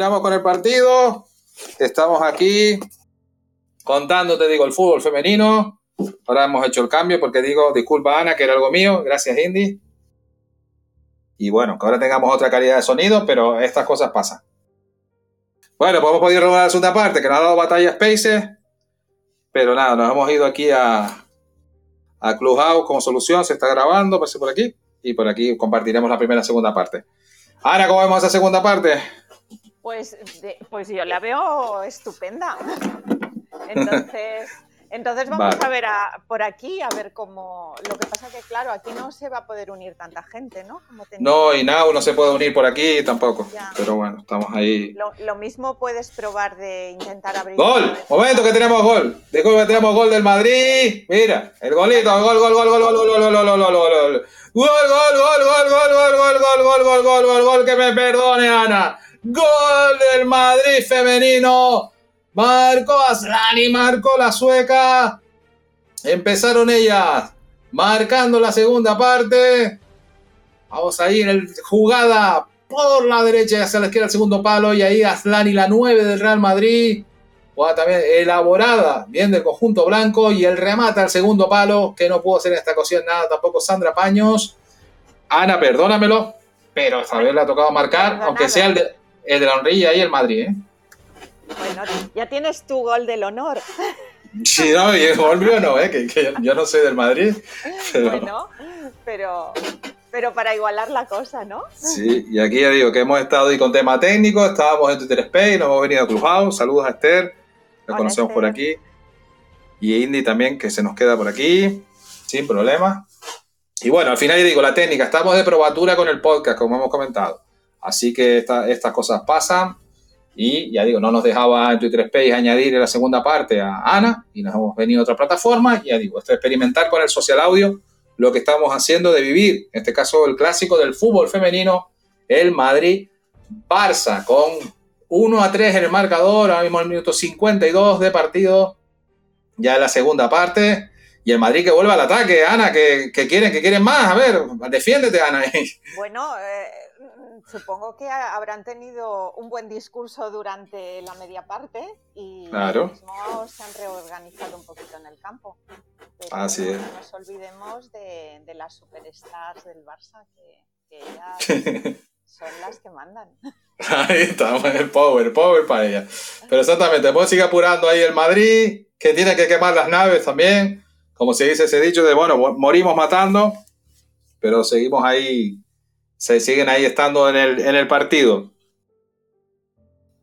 continuamos con el partido. Estamos aquí contando, te digo, el fútbol femenino. Ahora hemos hecho el cambio porque digo, disculpa Ana, que era algo mío. Gracias, Indy. Y bueno, que ahora tengamos otra calidad de sonido, pero estas cosas pasan. Bueno, pues hemos podido robar la segunda parte, que nos ha dado batalla Spaces. Pero nada, nos hemos ido aquí a, a Clubhouse como solución. Se está grabando, pase por aquí. Y por aquí compartiremos la primera y segunda parte. Ana, ¿cómo vemos esa segunda parte? Pues, pues yo la veo estupenda. Entonces, entonces vamos a ver por aquí, a ver cómo... Lo que pasa que, claro, aquí no se va a poder unir tanta gente, ¿no? no, y Now no se puede unir por aquí tampoco. Pero bueno, estamos ahí. Lo, mismo puedes probar de intentar abrir... ¡Gol! Momento que tenemos gol. De que tenemos gol del Madrid. Mira, el golito, gol, gol, gol, gol, gol, gol, gol, gol, gol, gol, gol, gol. Gol, gol, gol, gol, gol, gol, gol, gol, gol, gol, gol, gol, gol, que me perdone, Ana. Gol del Madrid femenino. Marcó Aslani, marcó la sueca. Empezaron ellas marcando la segunda parte. Vamos a ir en jugada por la derecha y hacia la izquierda el segundo palo. Y ahí Aslani, la 9 del Real Madrid. Jugada también elaborada, bien del conjunto blanco. Y el remata al segundo palo, que no pudo hacer en esta ocasión nada tampoco Sandra Paños. Ana, perdónamelo, pero esta vez le ha tocado marcar, aunque sea el de, el de la honrilla y el Madrid. ¿eh? Bueno, ya tienes tu gol del honor. Sí, no, y el gol mío no, ¿eh? que, yo no soy del Madrid. Pero... Bueno, pero, pero para igualar la cosa, ¿no? Sí, y aquí ya digo que hemos estado ahí con tema técnico, estábamos en Twitter Space, nos hemos venido a Clubhouse. Saludos a Esther, la conocemos por aquí. Y Indy también, que se nos queda por aquí, sin problema. Y bueno, al final ya digo, la técnica, estamos de probatura con el podcast, como hemos comentado. Así que estas cosas pasan. Y ya digo, no nos dejaba en Twitter Space añadir la segunda parte a Ana y nos hemos venido a otra plataforma. Y ya digo, esto es experimentar con el social audio lo que estamos haciendo de vivir, en este caso el clásico del fútbol femenino, el Madrid-Barça, con 1 a 3 en el marcador, ahora mismo el minuto 52 de partido, ya en la segunda parte. Y el Madrid que vuelve al ataque, Ana, que, quieren, que quieren más. A ver, defiéndete, Ana. Bueno, eh, supongo que habrán tenido un buen discurso durante la media parte y claro. se han reorganizado un poquito en el campo. Así no, es. No nos olvidemos de, las superstars del Barça, que, ellas son las que mandan. Ahí estamos, el power, power para ellas. Pero exactamente, pues sigue apurando ahí el Madrid, que tiene que quemar las naves también. Como se dice ese dicho de, bueno, morimos matando, pero seguimos ahí se siguen ahí estando en el, en el partido.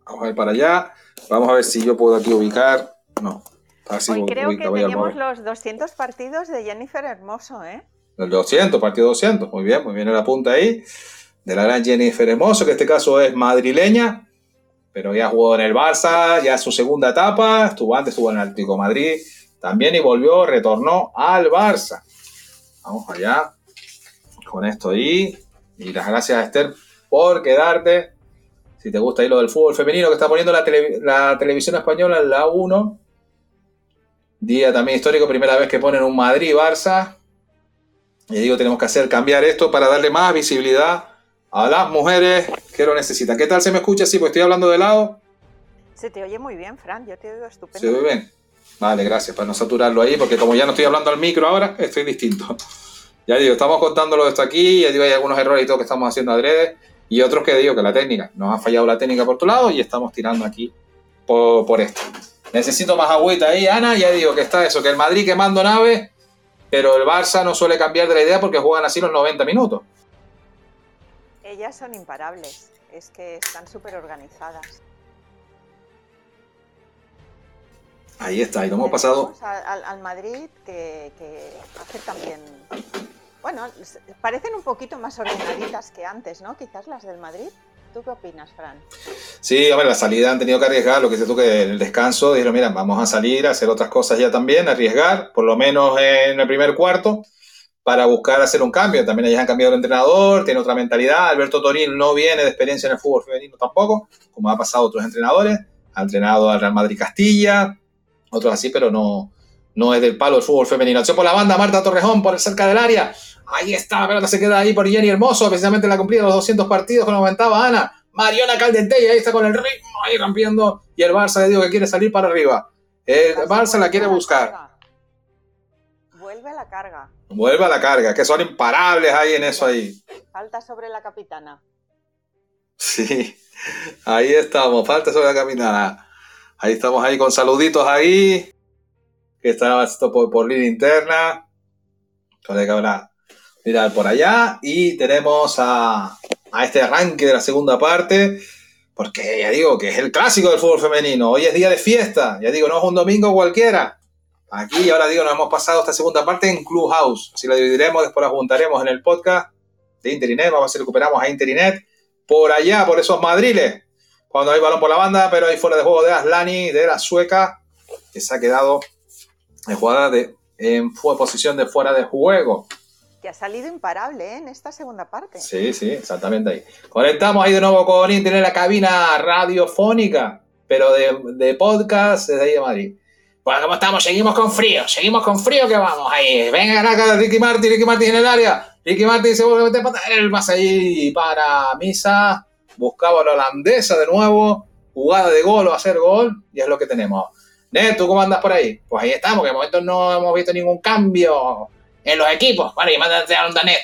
Vamos a ir para allá. Vamos a ver si yo puedo aquí ubicar. No. Hoy creo que tenemos los 200 partidos de Jennifer Hermoso, ¿eh? Los 200, partido 200. Muy bien, muy bien la punta ahí. De la gran Jennifer Hermoso, que en este caso es madrileña. Pero ya jugó en el Barça, ya su segunda etapa. Estuvo antes, estuvo en el Atlético Madrid también y volvió, retornó al Barça. Vamos allá. Con esto ahí. Y las gracias a Esther por quedarte. Si te gusta ahí lo del fútbol femenino que está poniendo la, televisión española la 1. Día también histórico, primera vez que ponen un Madrid-Barça. Y digo, tenemos que hacer cambiar esto para darle más visibilidad a las mujeres que lo necesitan. ¿Qué tal se me escucha? Sí, pues estoy hablando de lado. Se te oye muy bien, Fran, yo te oigo estupendo. ¿Se oye bien? Vale, gracias, para no saturarlo ahí, porque como ya no estoy hablando al micro ahora, estoy distinto. Ya digo, estamos contándolo esto aquí, ya digo, hay algunos errores y todo que estamos haciendo adrede, y otros que digo que la técnica, nos ha fallado la técnica por tu lado y estamos tirando aquí por, esto. Necesito más agüita ahí, Ana, ya digo que está eso, que el Madrid quemando naves, pero el Barça no suele cambiar de la idea porque juegan así los 90 minutos. Ellas son imparables, es que están súper organizadas. Ahí está, y lo hemos pasado. Al, Madrid que, que hace también bueno, parecen un poquito más ordenaditas que antes, ¿no? Quizás las del Madrid. ¿Tú qué opinas, Fran? Sí, hombre, la salida han tenido que arriesgar, lo que dices tú que el descanso, dijeron, mira, vamos a salir a hacer otras cosas ya también, arriesgar, por lo menos en el primer cuarto, para buscar hacer un cambio. También ellas han cambiado de entrenador, tiene otra mentalidad. Alberto Toril no viene de experiencia en el fútbol femenino tampoco, como ha pasado a otros entrenadores. Ha entrenado al Real Madrid Castilla, otros así, pero no, no es del palo del fútbol femenino. Acción por la banda, Marta Torrejón por cerca del área. Ahí está, la pelota se queda ahí por Jenny Hermoso, precisamente la cumplida los 200 partidos, como comentaba Ana. Mariona Caldentey, ahí está con el ritmo, ahí rompiendo. Y el Barça le digo que quiere salir para arriba. El Barça la quiere buscar. Vuelve a la carga. Vuelve a la carga, que son imparables ahí en eso ahí. Falta sobre la capitana. Sí, ahí estamos, falta sobre la capitana. Ahí estamos ahí con saluditos ahí. Que está esto por, por línea interna. Entonces que habrá mirar por allá. Y tenemos a, a este arranque de la segunda parte. Porque ya digo que es el clásico del fútbol femenino. Hoy es día de fiesta. Ya digo, no es un domingo cualquiera. Aquí, ahora digo, nos hemos pasado esta segunda parte en Clubhouse. Así la dividiremos, después la juntaremos en el podcast de Interinet. Vamos a ver si recuperamos a Interinet. Por allá, por esos madriles. Cuando hay balón por la banda, pero hay fuera de juego de Aslani, de la sueca, que se ha quedado en jugada de, en posición de fuera de juego. Que ha salido imparable ¿eh? en esta segunda parte. Sí, sí, exactamente ahí. Conectamos ahí de nuevo con Internet, la cabina radiofónica, pero de, de podcast desde ahí de Madrid. Bueno, ¿cómo estamos? Seguimos con frío, seguimos con frío que vamos ahí. Venga, acá Ricky Martin, Ricky Martin en el área. Ricky Martin se vuelve a meter el pase ahí para Misa. Buscaba la holandesa de nuevo. Jugada de gol o hacer gol. Y es lo que tenemos. ¿Tú cómo andas por ahí? Pues ahí estamos, que de momento no hemos visto ningún cambio en los equipos. Vale, y mándate a onda net.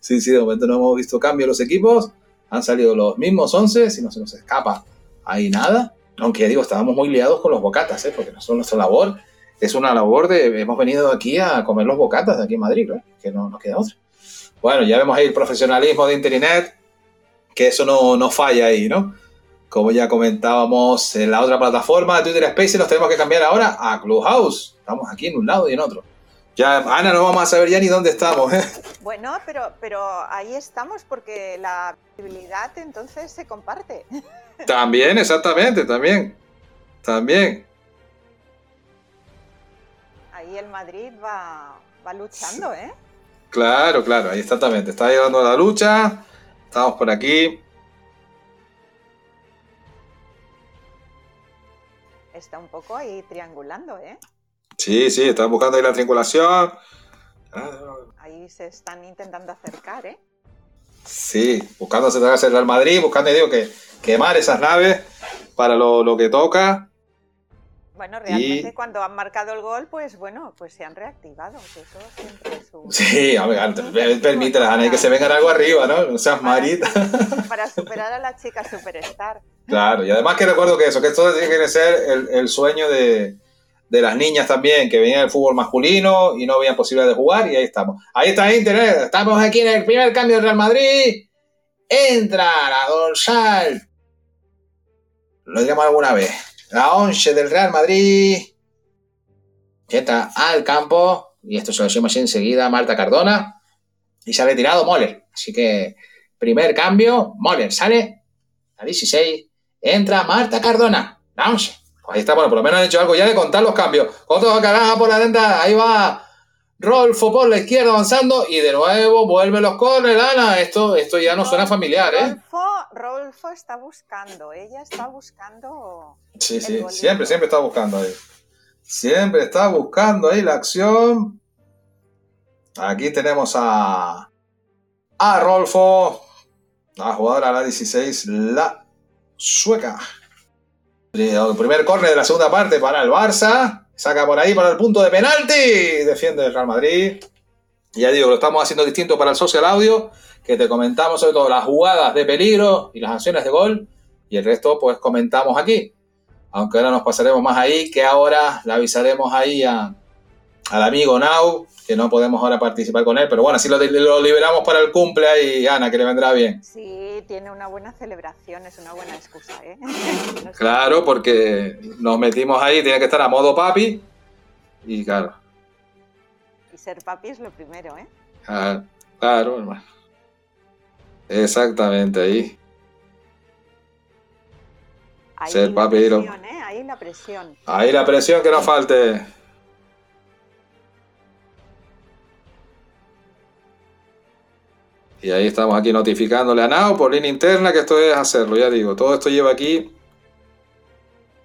Sí, sí, de momento no hemos visto cambio en los equipos. Han salido los mismos 11, si no se nos escapa. Ahí nada. Aunque digo, estábamos muy liados con los bocatas, ¿eh? porque no son nuestra labor. Es una labor de. Hemos venido aquí a comer los bocatas de aquí en Madrid, ¿no? que no nos queda otra. Bueno, ya vemos ahí el profesionalismo de Internet, que eso no, no falla ahí, ¿no? Como ya comentábamos en la otra plataforma de Twitter Space, nos tenemos que cambiar ahora a Clubhouse. Estamos aquí en un lado y en otro. Ya, Ana, no vamos a saber ya ni dónde estamos. ¿eh? Bueno, pero, pero ahí estamos porque la visibilidad entonces se comparte. También, exactamente, también. También. Ahí el Madrid va, va luchando, ¿eh? Claro, claro, ahí exactamente. Está llegando la lucha. Estamos por aquí. Está un poco ahí triangulando, ¿eh? Sí, sí, están buscando ahí la triangulación. Ahí se están intentando acercar, ¿eh? Sí, buscando acercarse al Madrid, buscando, digo, que quemar esas naves para lo, que toca. Bueno, realmente cuando han marcado el gol, pues bueno, pues se han reactivado. eso siempre es un... Sí, a ver, permítela, Ana, que se vengan algo arriba, ¿no? No seas marita. Para superar a la chica superstar. Claro, y además que recuerdo que eso, que esto tiene que ser el, el sueño de, de las niñas también que venían del fútbol masculino y no habían posibilidad de jugar y ahí estamos. Ahí está Internet, estamos aquí en el primer cambio del Real Madrid. Entra la dorsal. Lo digamos alguna vez. La 11 del Real Madrid. Entra al campo. Y esto se lo decimos enseguida a Marta Cardona. Y se ha retirado Moller. Así que primer cambio, Moller sale. A 16. Entra Marta Cardona. La 11. Ahí está, bueno, por lo menos han hecho algo ya de contar los cambios. Otro caraja por la denta, ahí va Rolfo por la izquierda avanzando y de nuevo vuelve los corners, Ana. Esto, esto ya no suena familiar, ¿eh? Rolfo, está buscando, ella está buscando. Sí, sí, siempre, siempre está buscando ahí. Siempre está buscando ahí la acción. Aquí tenemos a, a Rolfo, la jugadora la 16, la sueca. El primer córner de la segunda parte para el Barça. Saca por ahí para el punto de penalti. Defiende el Real Madrid. Ya digo, lo estamos haciendo distinto para el social audio, que te comentamos sobre todo las jugadas de peligro y las acciones de gol. Y el resto, pues comentamos aquí. Aunque ahora nos pasaremos más ahí, que ahora le avisaremos ahí a, al amigo Now, que no podemos ahora participar con él, pero bueno, así lo, lo liberamos para el cumple ahí, Ana, que le vendrá bien. Sí, tiene una buena celebración, es una buena excusa, ¿eh? claro, porque nos metimos ahí, tiene que estar a modo papi, y claro. Y ser papi es lo primero, ¿eh? Claro, claro hermano. Exactamente, ahí. Ahí ser papi. Presión, ¿eh? Ahí la presión. Ahí la presión que no falte. Y ahí estamos aquí notificándole a Nao por línea interna que esto es hacerlo, ya digo, todo esto lleva aquí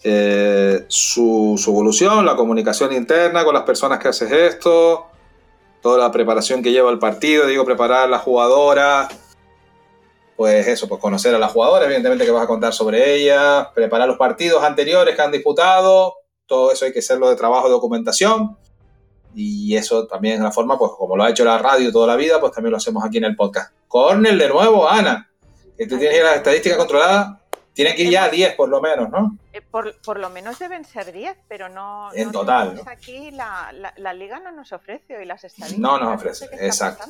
eh, su, evolución, la comunicación interna con las personas que haces esto, toda la preparación que lleva el partido, digo, preparar a la jugadora, pues eso, pues conocer a las jugadoras, evidentemente que vas a contar sobre ellas, preparar los partidos anteriores que han disputado, todo eso hay que hacerlo de trabajo de documentación. Y eso también es la forma, pues como lo ha hecho la radio toda la vida, pues también lo hacemos aquí en el podcast. Cornel de nuevo, Ana, que tú tienes las estadísticas controladas, tiene que ir ya a 10 por lo menos, ¿no? Eh, por, lo menos deben ser 10, pero no. En total. Aquí la, la, liga no nos ofrece y las estadísticas. No nos ofrece, exacto.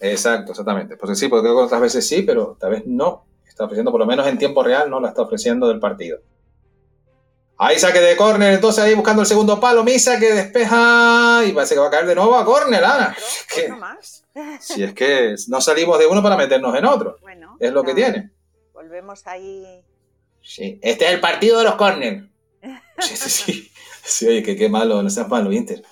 Exacto, exactamente. Pues sí, porque creo que otras veces sí, pero tal vez no. Está ofreciendo, por lo menos en tiempo real, no la está ofreciendo del partido. Ahí saque de córner, entonces ahí buscando el segundo palo, Misa que despeja y parece que va a caer de nuevo a córner, Ana. más. Si es que no salimos de uno para meternos en otro. Bueno, es lo que tiene. Volvemos ahí. Sí, este es el partido de los córner. Sí, sí, sí. Sí, oye, que qué malo, no seas malo, Inter.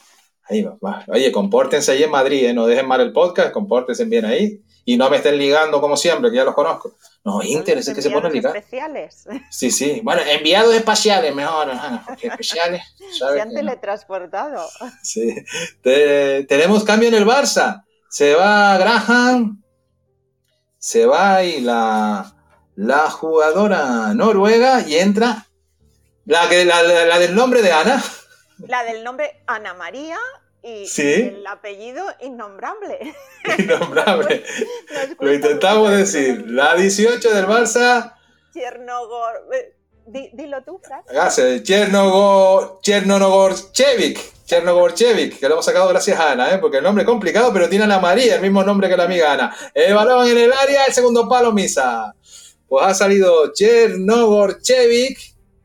Ahí va, Oye, compórtense ahí en Madrid, ¿eh? no dejen mal el podcast, compórtense bien ahí y no me estén ligando como siempre, que ya los conozco. No, Inter es que se ponen ligar. especiales. Sí, sí. Bueno, enviados espaciales, mejor. especiales. Se han teletransportado. Sí. tenemos cambio en el Barça. Se va Graham. Se va y la, la jugadora noruega y entra la, que, la del nombre de Ana. La del nombre Ana María y el apellido innombrable. Innombrable. Lo intentamos decir. La 18 del Barça. Chernogor. Eh, dilo tú, Fran. Hágase, Chernogor, Chernogorchevik. Chernogorchevik, que lo hemos sacado gracias a Ana, ¿eh? porque el nombre es complicado, pero tiene Ana María, el mismo nombre que la amiga Ana. El balón en el área, el segundo palo, Misa. Pues ha salido Chernogorchevik,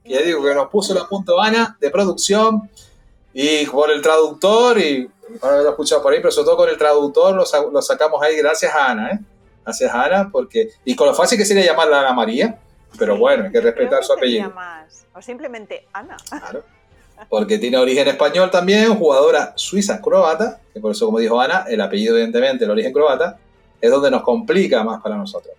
que ya digo que nos puso la punto Ana de producción y por el traductor, y ahora lo he escuchado por ahí, pero sobre todo con el traductor lo, sacamos ahí gracias a Ana, ¿eh? Gracias a Ana, porque. Y con lo fácil que sería llamarla Ana María, pero bueno, hay que respetar su apellido. o simplemente Ana. Claro. Porque tiene origen español también, jugadora suiza croata, que por eso, como dijo Ana, el apellido, evidentemente, el origen croata, es donde nos complica más para nosotros.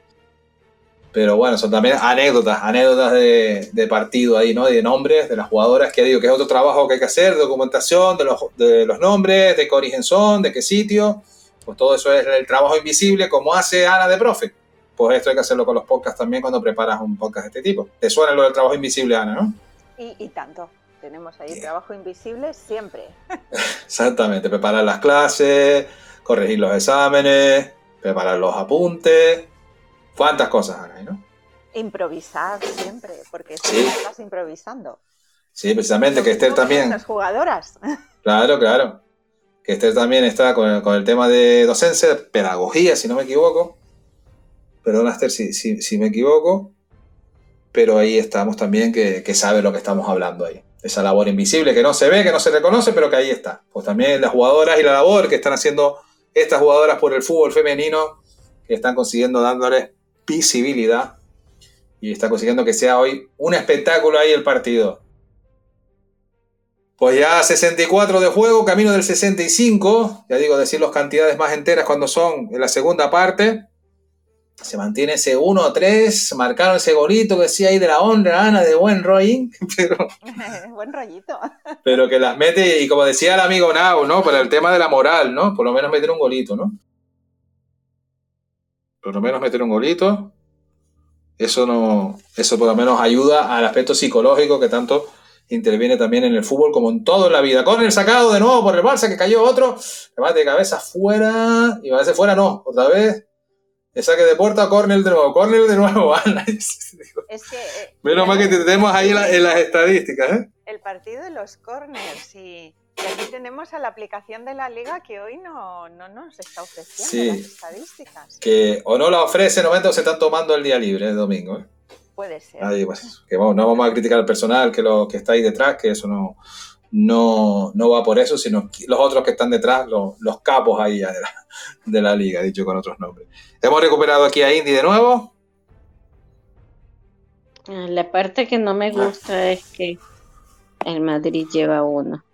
Pero bueno, son también anécdotas, anécdotas de, partido ahí, ¿no? De nombres de las jugadoras, que digo que es otro trabajo que hay que hacer, de documentación de los, de los nombres, de qué origen son, de qué sitio. Pues todo eso es el trabajo invisible, como hace Ana de Profe. Pues esto hay que hacerlo con los podcasts también cuando preparas un podcast de este tipo. ¿Te suena lo del trabajo invisible, Ana, no? Y, tanto. Tenemos ahí trabajo invisible siempre. Exactamente. Preparar las clases, corregir los exámenes, preparar los apuntes ¿Cuántas cosas, no? Improvisar siempre, porque sí. estás improvisando. Sí, precisamente, que Esther también. Las jugadoras. Claro, claro. Que Esther también está con el, tema de docencia, pedagogía, si no me equivoco. Perdona, Esther, si, si, me equivoco. Pero ahí estamos también, que, que sabe lo que estamos hablando ahí. Esa labor invisible que no se ve, que no se reconoce, pero que ahí está. Pues también las jugadoras y la labor que están haciendo estas jugadoras por el fútbol femenino, que están consiguiendo dándoles visibilidad y está consiguiendo que sea hoy un espectáculo ahí el partido. Pues ya 64 de juego, camino del 65, ya digo, decir las cantidades más enteras cuando son en la segunda parte. Se mantiene ese 1-3, marcaron ese golito que decía ahí de la honra, Ana, de buen rolling, pero... buen rollito. pero que las mete, y como decía el amigo Nau, ¿no? Para el tema de la moral, ¿no? Por lo menos meter un golito, ¿no? Por lo menos meter un golito. Eso no, eso por lo menos ayuda al aspecto psicológico que tanto interviene también en el fútbol como en todo en la vida. Con el sacado de nuevo por el Barça que cayó otro, remate de cabeza fuera y a veces fuera no, otra vez. El saque de puerta, córner de nuevo, córner de nuevo. es que, eh, Menos mal que tenemos ahí en las estadísticas. ¿eh? El partido de los corners y y aquí tenemos a la aplicación de la liga que hoy no, nos está ofreciendo las estadísticas. Que o no la ofrece en momento se están tomando el día libre el domingo. ¿eh? Puede ser. Pues, que no vamos a criticar al personal que, lo, que está ahí detrás, que eso no, no, va por eso, sino los otros que están detrás, los, capos ahí de la, de la liga, dicho con otros nombres. Hemos recuperado aquí a Indy de nuevo. La parte que no me gusta es que el Madrid lleva uno.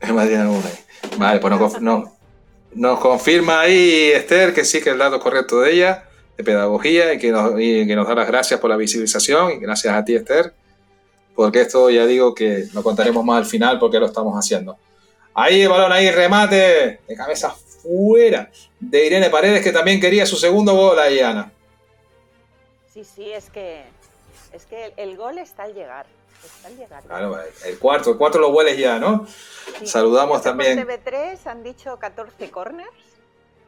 Vale, pues nos, nos, confirma ahí Esther que sí que es el dato correcto de ella, de pedagogía, y que, nos, que nos da las gracias por la visibilización, y gracias a ti Esther, porque esto ya digo que lo contaremos más al final porque lo estamos haciendo. Ahí el balón, ahí remate de cabeza fuera de Irene Paredes, que también quería su segundo gol ahí, Ana. Sí, sí, es que, es que el, gol está al llegar. Está al llegar. Claro, el cuarto, el cuarto lo hueles ya, ¿no? Saludamos también. Por TV3 han dicho 14 corners.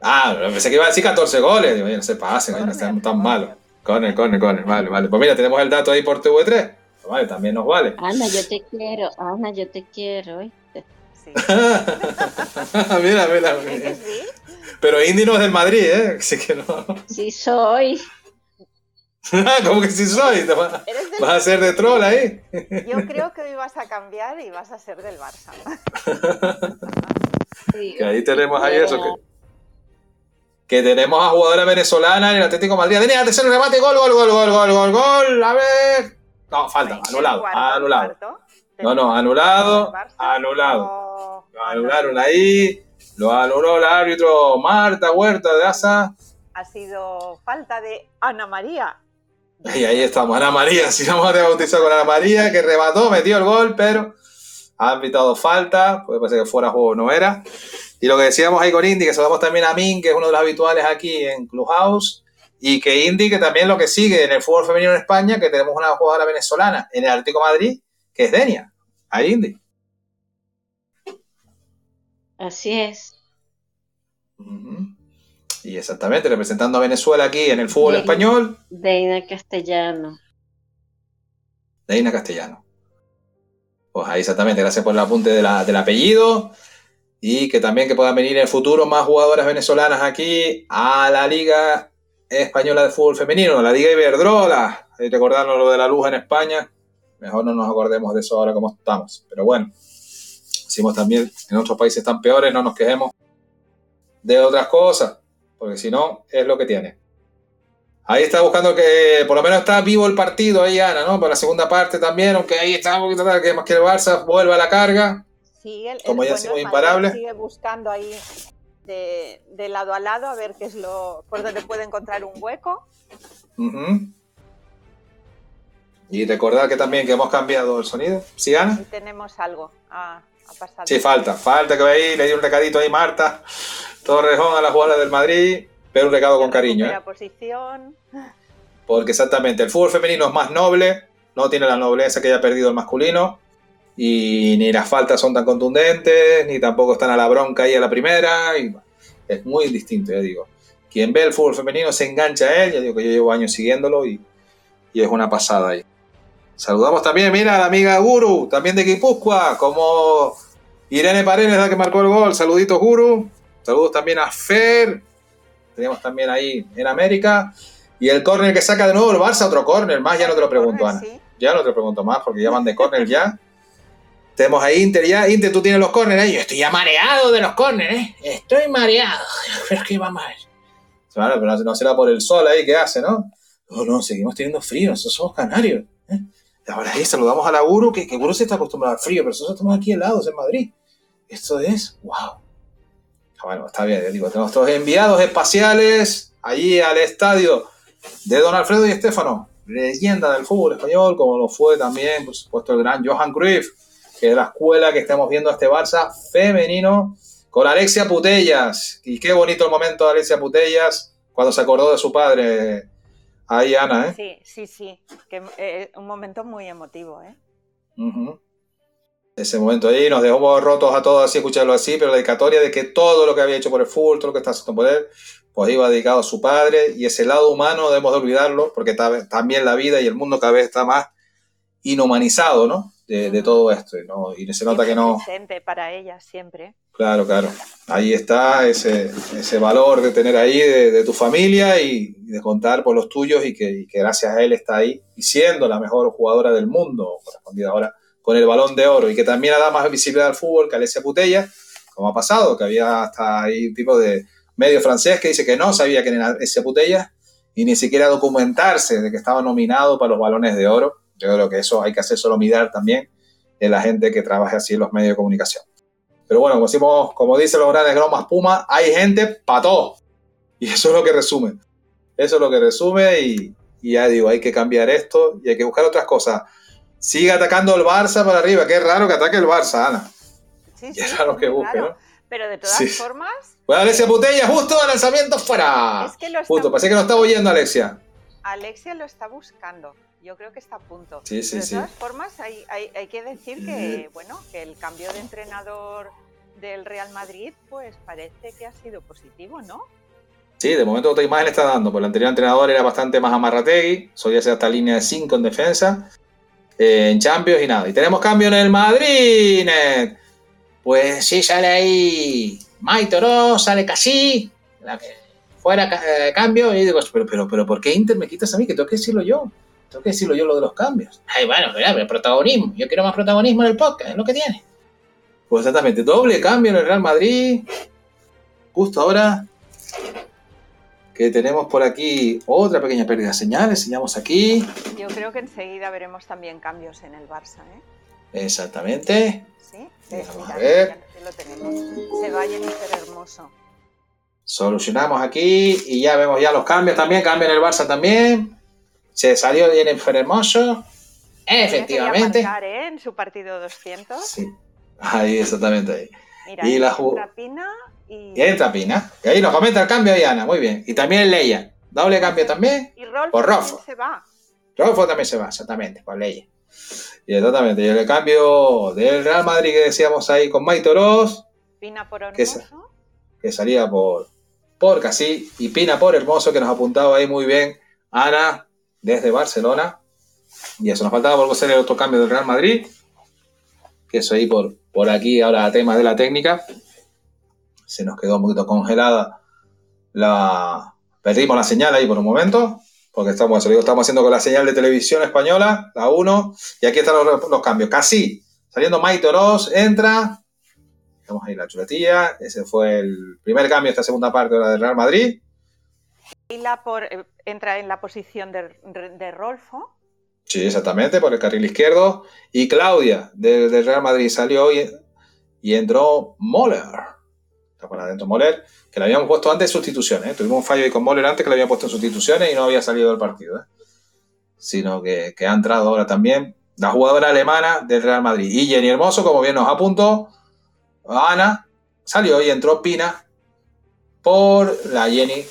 Ah, pensé que iba a decir 14 goles. Digo, no se pasen, no sean tan malos. Corner, corner, corner. Vale, vale. Pues mira, tenemos el dato ahí por TV3. Vale, también nos vale. Ana, yo te quiero. Ana, yo te quiero, ¿oíste? Sí. mira, mira. mira. Sí? Pero Indy no es del Madrid, ¿eh? Así que no. Sí soy. ¿Cómo que sí soy? ¿Vas, vas a ser de troll ahí? Yo creo que hoy vas a cambiar y vas a ser del Barça. que ahí tenemos ahí eso. Que, que tenemos a jugadora venezolana en el Atlético Madrid. Tenía tercer remate, gol, gol, gol, gol, gol, gol, gol. A ver. No, falta, anulado, anulado. No, no, anulado, anulado. Lo anularon ahí, lo anuló el árbitro Marta Huerta de Asa. Ha sido falta de Ana María. Y ahí estamos, Ana María, si vamos a bautizar con Ana María, que remató, metió el gol, pero ha invitado falta, puede ser que fuera juego no era. Y lo que decíamos ahí con Indy, que saludamos también a Min, que es uno de los habituales aquí en Clubhouse, y que Indy, que también lo que sigue en el fútbol femenino en España, que tenemos una jugadora venezolana en el Atlético Madrid, que es Denia, ahí Indy. Así es. Y exactamente, representando a Venezuela aquí en el fútbol español. Deina Castellano. Deina Castellano. Pues ahí exactamente, gracias por el apunte del apellido y que también que puedan venir en el futuro más jugadoras venezolanas aquí a la Liga Española de Fútbol Femenino, la Liga Iberdrola. Y recordarnos lo de la luz en España, mejor no nos acordemos de eso ahora como estamos. Pero bueno, decimos también en otros países están peores, no nos quejemos de otras cosas, porque si no, es lo que tiene. Ahí está buscando que por lo menos está vivo el partido ahí, Ana, ¿no? Para la segunda parte también, aunque ahí está un poquito que más que el Barça vuelva a la carga. Sí, el, como ya bueno, imparable. Sigue buscando ahí de, lado a lado a ver qué es lo por donde puede encontrar un hueco. Y recordar que también que hemos cambiado el sonido. ¿Sí, Ana? tenemos algo a, pasar. Sí, falta, falta que veáis, le di un recadito ahí Marta Torrejón a la jugadora del Madrid, pero un recado con cariño. ¿eh? posición. Porque exactamente, el fútbol femenino es más noble, no tiene la nobleza que haya perdido el masculino y ni las faltas son tan contundentes, ni tampoco están a la bronca ahí a la primera. Y es muy distinto, ya digo. Quien ve el fútbol femenino se engancha a él, ya digo que yo llevo años siguiéndolo y, y es una pasada ahí. Saludamos también, mira, a la amiga Guru, también de Guipúzcoa, como Irene Paredes, la que marcó el gol. Saluditos, Guru. Saludos también a Fer. Tenemos también ahí en América. Y el córner que saca de nuevo el Barça, otro córner más, ya no te lo pregunto, Ana. Ya no te lo pregunto más, porque ya van de córner ya. Tenemos a Inter ya. Inter, tú tienes los corners. ¿eh? Yo estoy ya mareado de los corners, ¿eh? Estoy mareado. Pero es que va mal. Claro, pero no será por el sol ahí que hace, ¿no? No, no, seguimos teniendo frío. Nosotros somos canarios. ¿eh? Ahora ahí saludamos a la Guru, que, que Guru se está acostumbrado al frío, pero nosotros estamos aquí helados en Madrid. Esto es, wow. Bueno, está bien, digo, tenemos todos enviados espaciales allí al estadio de Don Alfredo y Estefano, leyenda del fútbol español, como lo fue también, por supuesto, el gran Johan Cruyff que es la escuela que estamos viendo este Barça femenino con Alexia Putellas. Y qué bonito el momento de Alexia Putellas cuando se acordó de su padre. Ahí, Ana, ¿eh? Sí, sí, sí. Que, eh, un momento muy emotivo, ¿eh? Ese momento ahí nos dejó rotos a todos así, escucharlo así, pero la dedicatoria de que todo lo que había hecho por el fútbol, todo lo que está haciendo por él, pues iba dedicado a su padre. Y ese lado humano debemos de olvidarlo, porque también la vida y el mundo cada vez está más inhumanizado, ¿no? de, todo esto, ¿no? Y se nota que no... Presente para ella siempre. Claro, claro. Ahí está ese, ese valor de tener ahí de, tu familia y, de contar por los tuyos y que, gracias a él está ahí y siendo la mejor jugadora del mundo, correspondida ahora con el balón de oro y que también ha dado más visibilidad al fútbol que Alessia Putella, como ha pasado, que había hasta ahí un tipo de medio francés que dice que no sabía quién era Alessia Putella y ni siquiera documentarse de que estaba nominado para los balones de oro yo creo que eso hay que hacer solo mirar también en la gente que trabaja así en los medios de comunicación. Pero bueno, como, decimos, como dicen los grandes gromas Puma, hay gente para todo. Y eso es lo que resume. Eso es lo que resume y, ya digo, hay que cambiar esto y hay que buscar otras cosas. Sigue atacando el Barça para arriba. Qué raro que ataque el Barça, Ana. Sí, Qué raro que busque, ¿no? Pero de todas formas. Pues Alexia Putella, justo al lanzamiento fuera. Es que lo está Justo, parece que lo está oyendo Alexia. Alexia lo está buscando. Yo creo que está a punto. Sí, sí, de todas formas, hay, hay, que decir que, bueno, que el cambio de entrenador del Real Madrid, pues parece que ha sido positivo, ¿no? Sí, de momento otra imagen está dando. Pues el anterior entrenador era bastante más amarrategui, solía ser hasta línea de 5 en defensa, en Champions y nada. Y tenemos cambio en el Madrid. Pues sí, sale ahí Maitoro, sale casi, fuera eh, cambio. Y digo, pero, pero, pero, ¿por qué Inter me quitas a mí? Que tengo que decirlo yo. Tengo que decirlo yo lo de los cambios. Ay, bueno, pero el protagonismo. Yo quiero más protagonismo en el podcast, es lo que tiene. Pues exactamente, doble cambio en el Real Madrid. Justo ahora que tenemos por aquí otra pequeña pérdida de señal, enseñamos aquí. Yo creo que enseguida veremos también cambios en el Barça, ¿eh? Exactamente. Sí, Vamos a ver. lo tenemos. Se va Jennifer Hermoso. Solucionamos aquí y ya vemos ya los cambios también, cambio en el Barça también. Se salió Jennifer Hermoso. Efectivamente. Marcar, ¿eh? En su partido 200. Sí. Ahí, exactamente ahí. Mira, y la Pina y... entra Pina. Y ahí nos comenta el cambio Diana, muy bien. Y también Leia. Doble cambio también. Y Rolfo por Rolfo. se va. Rolfo también se va, exactamente, por Leia. Y exactamente, y el cambio del Real Madrid que decíamos ahí con Maito Ross. Pina por Hermoso. Que, salía por, por Casi y Pina por Hermoso, que nos apuntaba ahí muy bien Ana desde Barcelona. Y eso nos faltaba por ser el otro cambio del Real Madrid. Que eso ahí por, por aquí, ahora tema de la técnica. Se nos quedó un poquito congelada la. Perdimos la señal ahí por un momento, porque estamos, estamos haciendo con la señal de televisión española, la 1, y aquí están los, cambios. Casi, saliendo Maito Ross, entra. Tenemos ahí la chuletilla. Ese fue el primer cambio de esta segunda parte de la del Real Madrid. Y la por, eh, entra en la posición de, de Rolfo. Sí, exactamente, por el carril izquierdo. Y Claudia, del Real Madrid, salió y, y entró Moller. Está por adentro Moller, que le habíamos puesto antes sustituciones. ¿eh? Tuvimos un fallo ahí con Moller antes que le habíamos puesto en sustituciones y no había salido del partido. ¿eh? Sino que, ha entrado ahora también la jugadora alemana del Real Madrid. Y Jenny Hermoso, como bien nos apuntó, Ana salió y entró Pina por la Jenny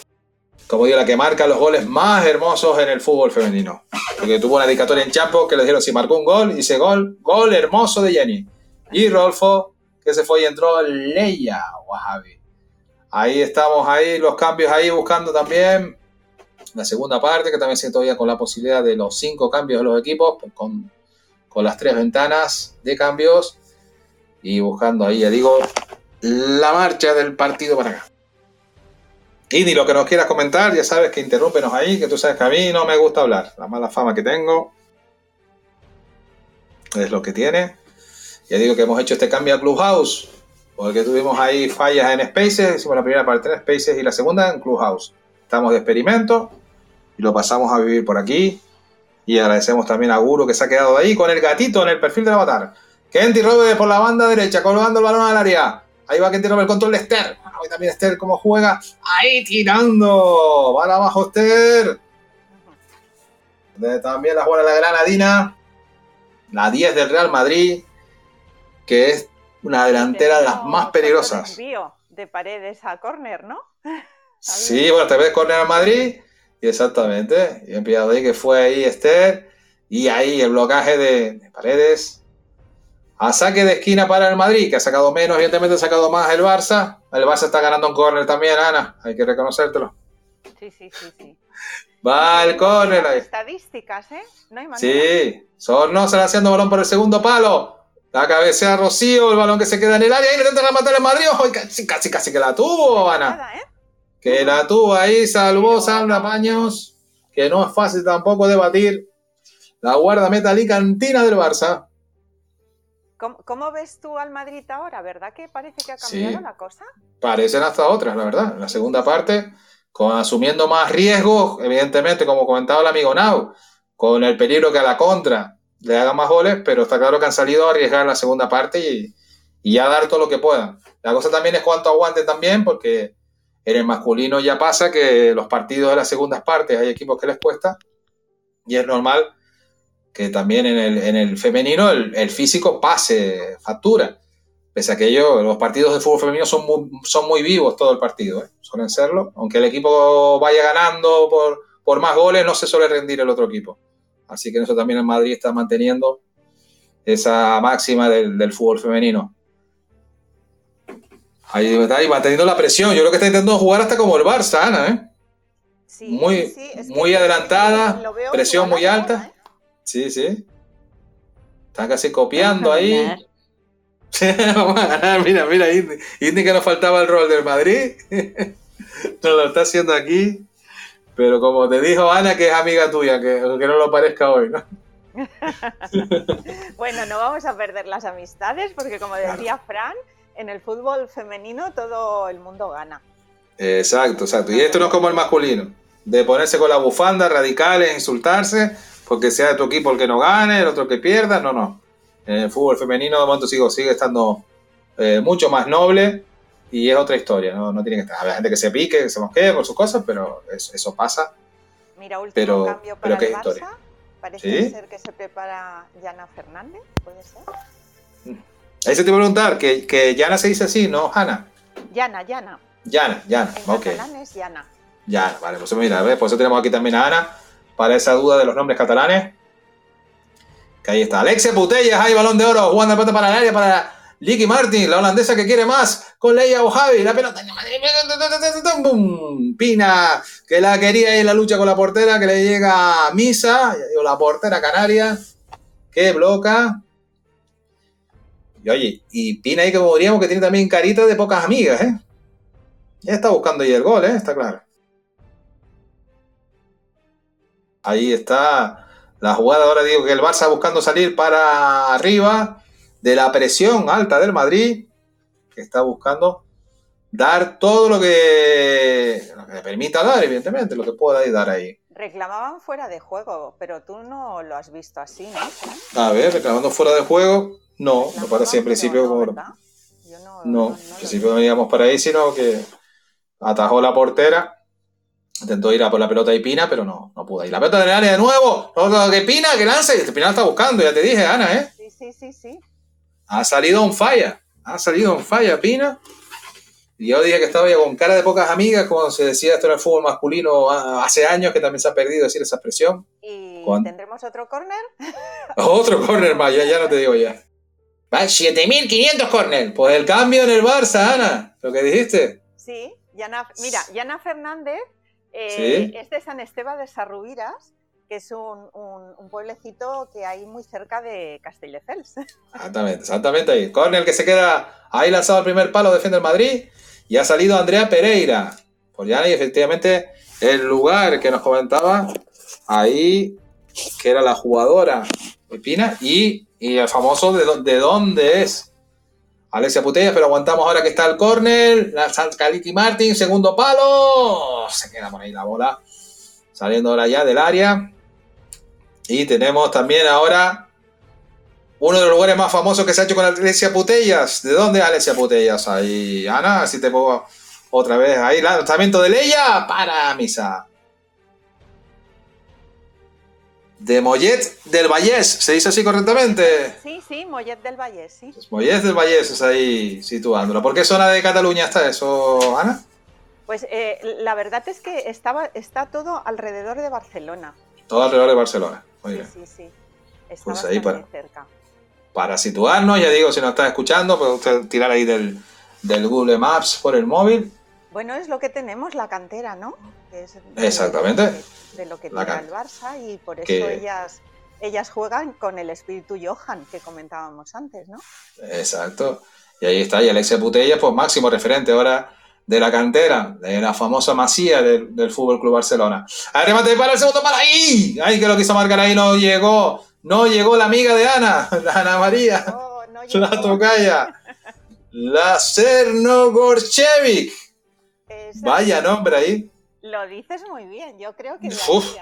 como digo, la que marca los goles más hermosos en el fútbol femenino. Porque tuvo una dedicatoria en Champions que le dijeron si marcó un gol, ese gol, gol hermoso de Jenny. Y Rolfo, que se fue y entró Leia Ahí estamos, ahí los cambios ahí buscando también la segunda parte, que también siento todavía con la posibilidad de los cinco cambios de los equipos, con, con las tres ventanas de cambios y buscando ahí, ya digo, la marcha del partido para acá. Y ni lo que nos quieras comentar, ya sabes que interrúmpenos ahí, que tú sabes que a mí no me gusta hablar. La mala fama que tengo es lo que tiene. Ya digo que hemos hecho este cambio a Clubhouse, porque tuvimos ahí fallas en Spaces, hicimos la primera parte en Spaces y la segunda en Clubhouse. Estamos de experimento y lo pasamos a vivir por aquí. Y agradecemos también a Guru que se ha quedado ahí con el gatito en el perfil del avatar. Kenty Robe por la banda derecha, colgando el balón al área. Ahí va Kenty Robe el control de Esther y también Esther cómo juega. Ahí tirando. Va abajo Esther. También la juega la granadina. La 10 del Real Madrid. Que es una delantera de las más peligrosas. De paredes a córner, ¿no? Sí, bueno, te ves córner al Madrid. Y exactamente. Y he ahí que fue ahí Esther. Y ahí el blocaje de paredes a saque de esquina para el Madrid, que ha sacado menos, evidentemente ha sacado más el Barça. El Barça está ganando un córner también, Ana, hay que reconocértelo. Sí, sí, sí, sí. Va el córner ahí. Estadísticas, ¿eh? No hay manera. Sí, Sorno se la haciendo balón por el segundo palo. La cabecea Rocío, el balón que se queda en el área. Ahí le intenta rematar el Madrid. Casi, casi, casi que la tuvo, Ana. ¿eh? Que la tuvo ahí, salvó Sandra Paños. Que no es fácil tampoco debatir. La guardameta alicantina del Barça. ¿Cómo, ves tú al Madrid ahora? ¿Verdad que parece que ha cambiado la cosa? Parecen hasta otras, la verdad. En la segunda parte, con, asumiendo más riesgos, evidentemente, como comentaba el amigo Nau, con el peligro que a la contra le haga más goles, pero está claro que han salido a arriesgar en la segunda parte y, y a dar todo lo que puedan. La cosa también es cuánto aguante también, porque en el masculino ya pasa que los partidos de las segundas partes hay equipos que les cuesta y es normal que también en el, femenino el, físico pase factura. Pese a que ellos, los partidos de fútbol femenino son muy, son muy vivos todo el partido, ¿eh? suelen serlo. Aunque el equipo vaya ganando por, por más goles, no se suele rendir el otro equipo. Así que eso también en Madrid está manteniendo esa máxima del, fútbol femenino. Ahí está ahí manteniendo la presión. Yo creo que está intentando jugar hasta como el Barça, Ana, ¿eh? muy muy adelantada, presión muy alta. ¿eh? Sí, sí. Están casi copiando ahí. Vamos a ganar, mira, mira, Indy. Indy que nos faltaba el rol del Madrid. nos lo está haciendo aquí. Pero como te dijo Ana, que es amiga tuya, que, que no lo parezca hoy, ¿no? bueno, no vamos a perder las amistades porque como decía Fran, en el fútbol femenino todo el mundo gana. Exacto, exacto. Y esto no es como el masculino, de ponerse con la bufanda, radicales, insultarse, porque sea de tu equipo el que no gane, el otro que pierda, no, no. En el fútbol femenino de momento sigo, sigue estando eh, mucho más noble y es otra historia, no, no tiene que estar. Hay gente que se pique, que se mosquee por sus cosas, pero eso, pasa. Mira, último pero, cambio para el Barça. Parece ser que se prepara Yana Fernández, ¿puede ser? Ahí se te iba a preguntar, que, que Yana se dice así, ¿no, Hanna? Yana, Yana. Yana, Yana, en ok. catalán es Yana. Yana, vale, pues mira, a ver, por eso tenemos aquí también a Ana, para esa duda de los nombres catalanes. Que ahí está. Alexia Putellas, ahí balón de oro, jugando de para el área para Licky Martin, la holandesa que quiere más, con Leia Javi, la pelota. Pina, que la quería en la lucha con la portera, que le llega a Misa, o la portera canaria, que bloca. Y oye, y Pina ahí que diríamos que tiene también carita de pocas amigas, ¿eh? Ya está buscando ahí el gol, ¿eh? Está claro. Ahí está la jugada, ahora digo que el Barça buscando salir para arriba de la presión alta del Madrid, que está buscando dar todo lo que, le permita dar, evidentemente, lo que pueda dar ahí. Reclamaban fuera de juego, pero tú no lo has visto así, ¿no? A ver, reclamando fuera de juego, no, me parece en principio como... No, no, en principio no veníamos para ahí, sino que atajó la portera, intentó ir a por la pelota y Pina, pero no, no pudo. Y la pelota de área de nuevo, que Pina, que lance, este Pina está buscando, ya te dije, Ana, ¿eh? Sí, sí, sí, sí. Ha salido un falla. Ha salido un falla, Pina. Y yo dije que estaba ya con cara de pocas amigas, como se decía esto en el fútbol masculino hace años, que también se ha perdido decir esa expresión. ¿Y tendremos otro córner? otro córner más, ya, no te digo ya. Va, 7500 córner. Pues el cambio en el Barça, Ana, lo que dijiste. Sí, mira, Yana Fernández eh, es de San Esteban de Sarrubiras que es un, pueblecito que hay muy cerca de Castelldefels. Exactamente, exactamente ahí. Cornel que se queda ahí lanzado al primer palo, defiende el Madrid. Y ha salido Andrea Pereira. Por ya y efectivamente el lugar que nos comentaba, ahí, que era la jugadora Pina, y, y el famoso de, de dónde es. Alexia Putellas, pero aguantamos ahora que está el córner. La Caliti Martin, segundo palo. Se queda por ahí la bola. Saliendo ahora ya del área. Y tenemos también ahora uno de los lugares más famosos que se ha hecho con Alesia Putellas. ¿De dónde es Alesia Putellas? Ahí, Ana, si te pongo otra vez ahí, lanzamiento de Leia para Misa. De Mollet del Vallés, ¿se dice así correctamente? Sí, sí, Mollet del Vallés, sí. Pues Mollet del Vallés es ahí situándola. ¿Por qué zona de Cataluña está eso, Ana? Pues eh, la verdad es que estaba, está todo alrededor de Barcelona. Todo alrededor de Barcelona. Bien. Sí, sí, Está pues ahí para, cerca. Para situarnos, ya digo, si nos está escuchando, puede usted tirar ahí del, Google Maps por el móvil. Bueno, es lo que tenemos, la cantera, ¿no? Exactamente. De, lo que tiene el Barça y por eso ellas, ellas juegan con el espíritu Johan que comentábamos antes, ¿no? Exacto. Y ahí está, y Alexia Putella, pues máximo referente ahora de la cantera, de la famosa masía del, del Fútbol Club Barcelona. Arremate para el segundo para ahí. Ay, que lo quiso marcar ahí, no llegó. No llegó la amiga de Ana, la Ana María. No, no la tocaya. La Cerno Gorchevik. Vaya nombre ahí. Lo dices muy bien. Yo creo que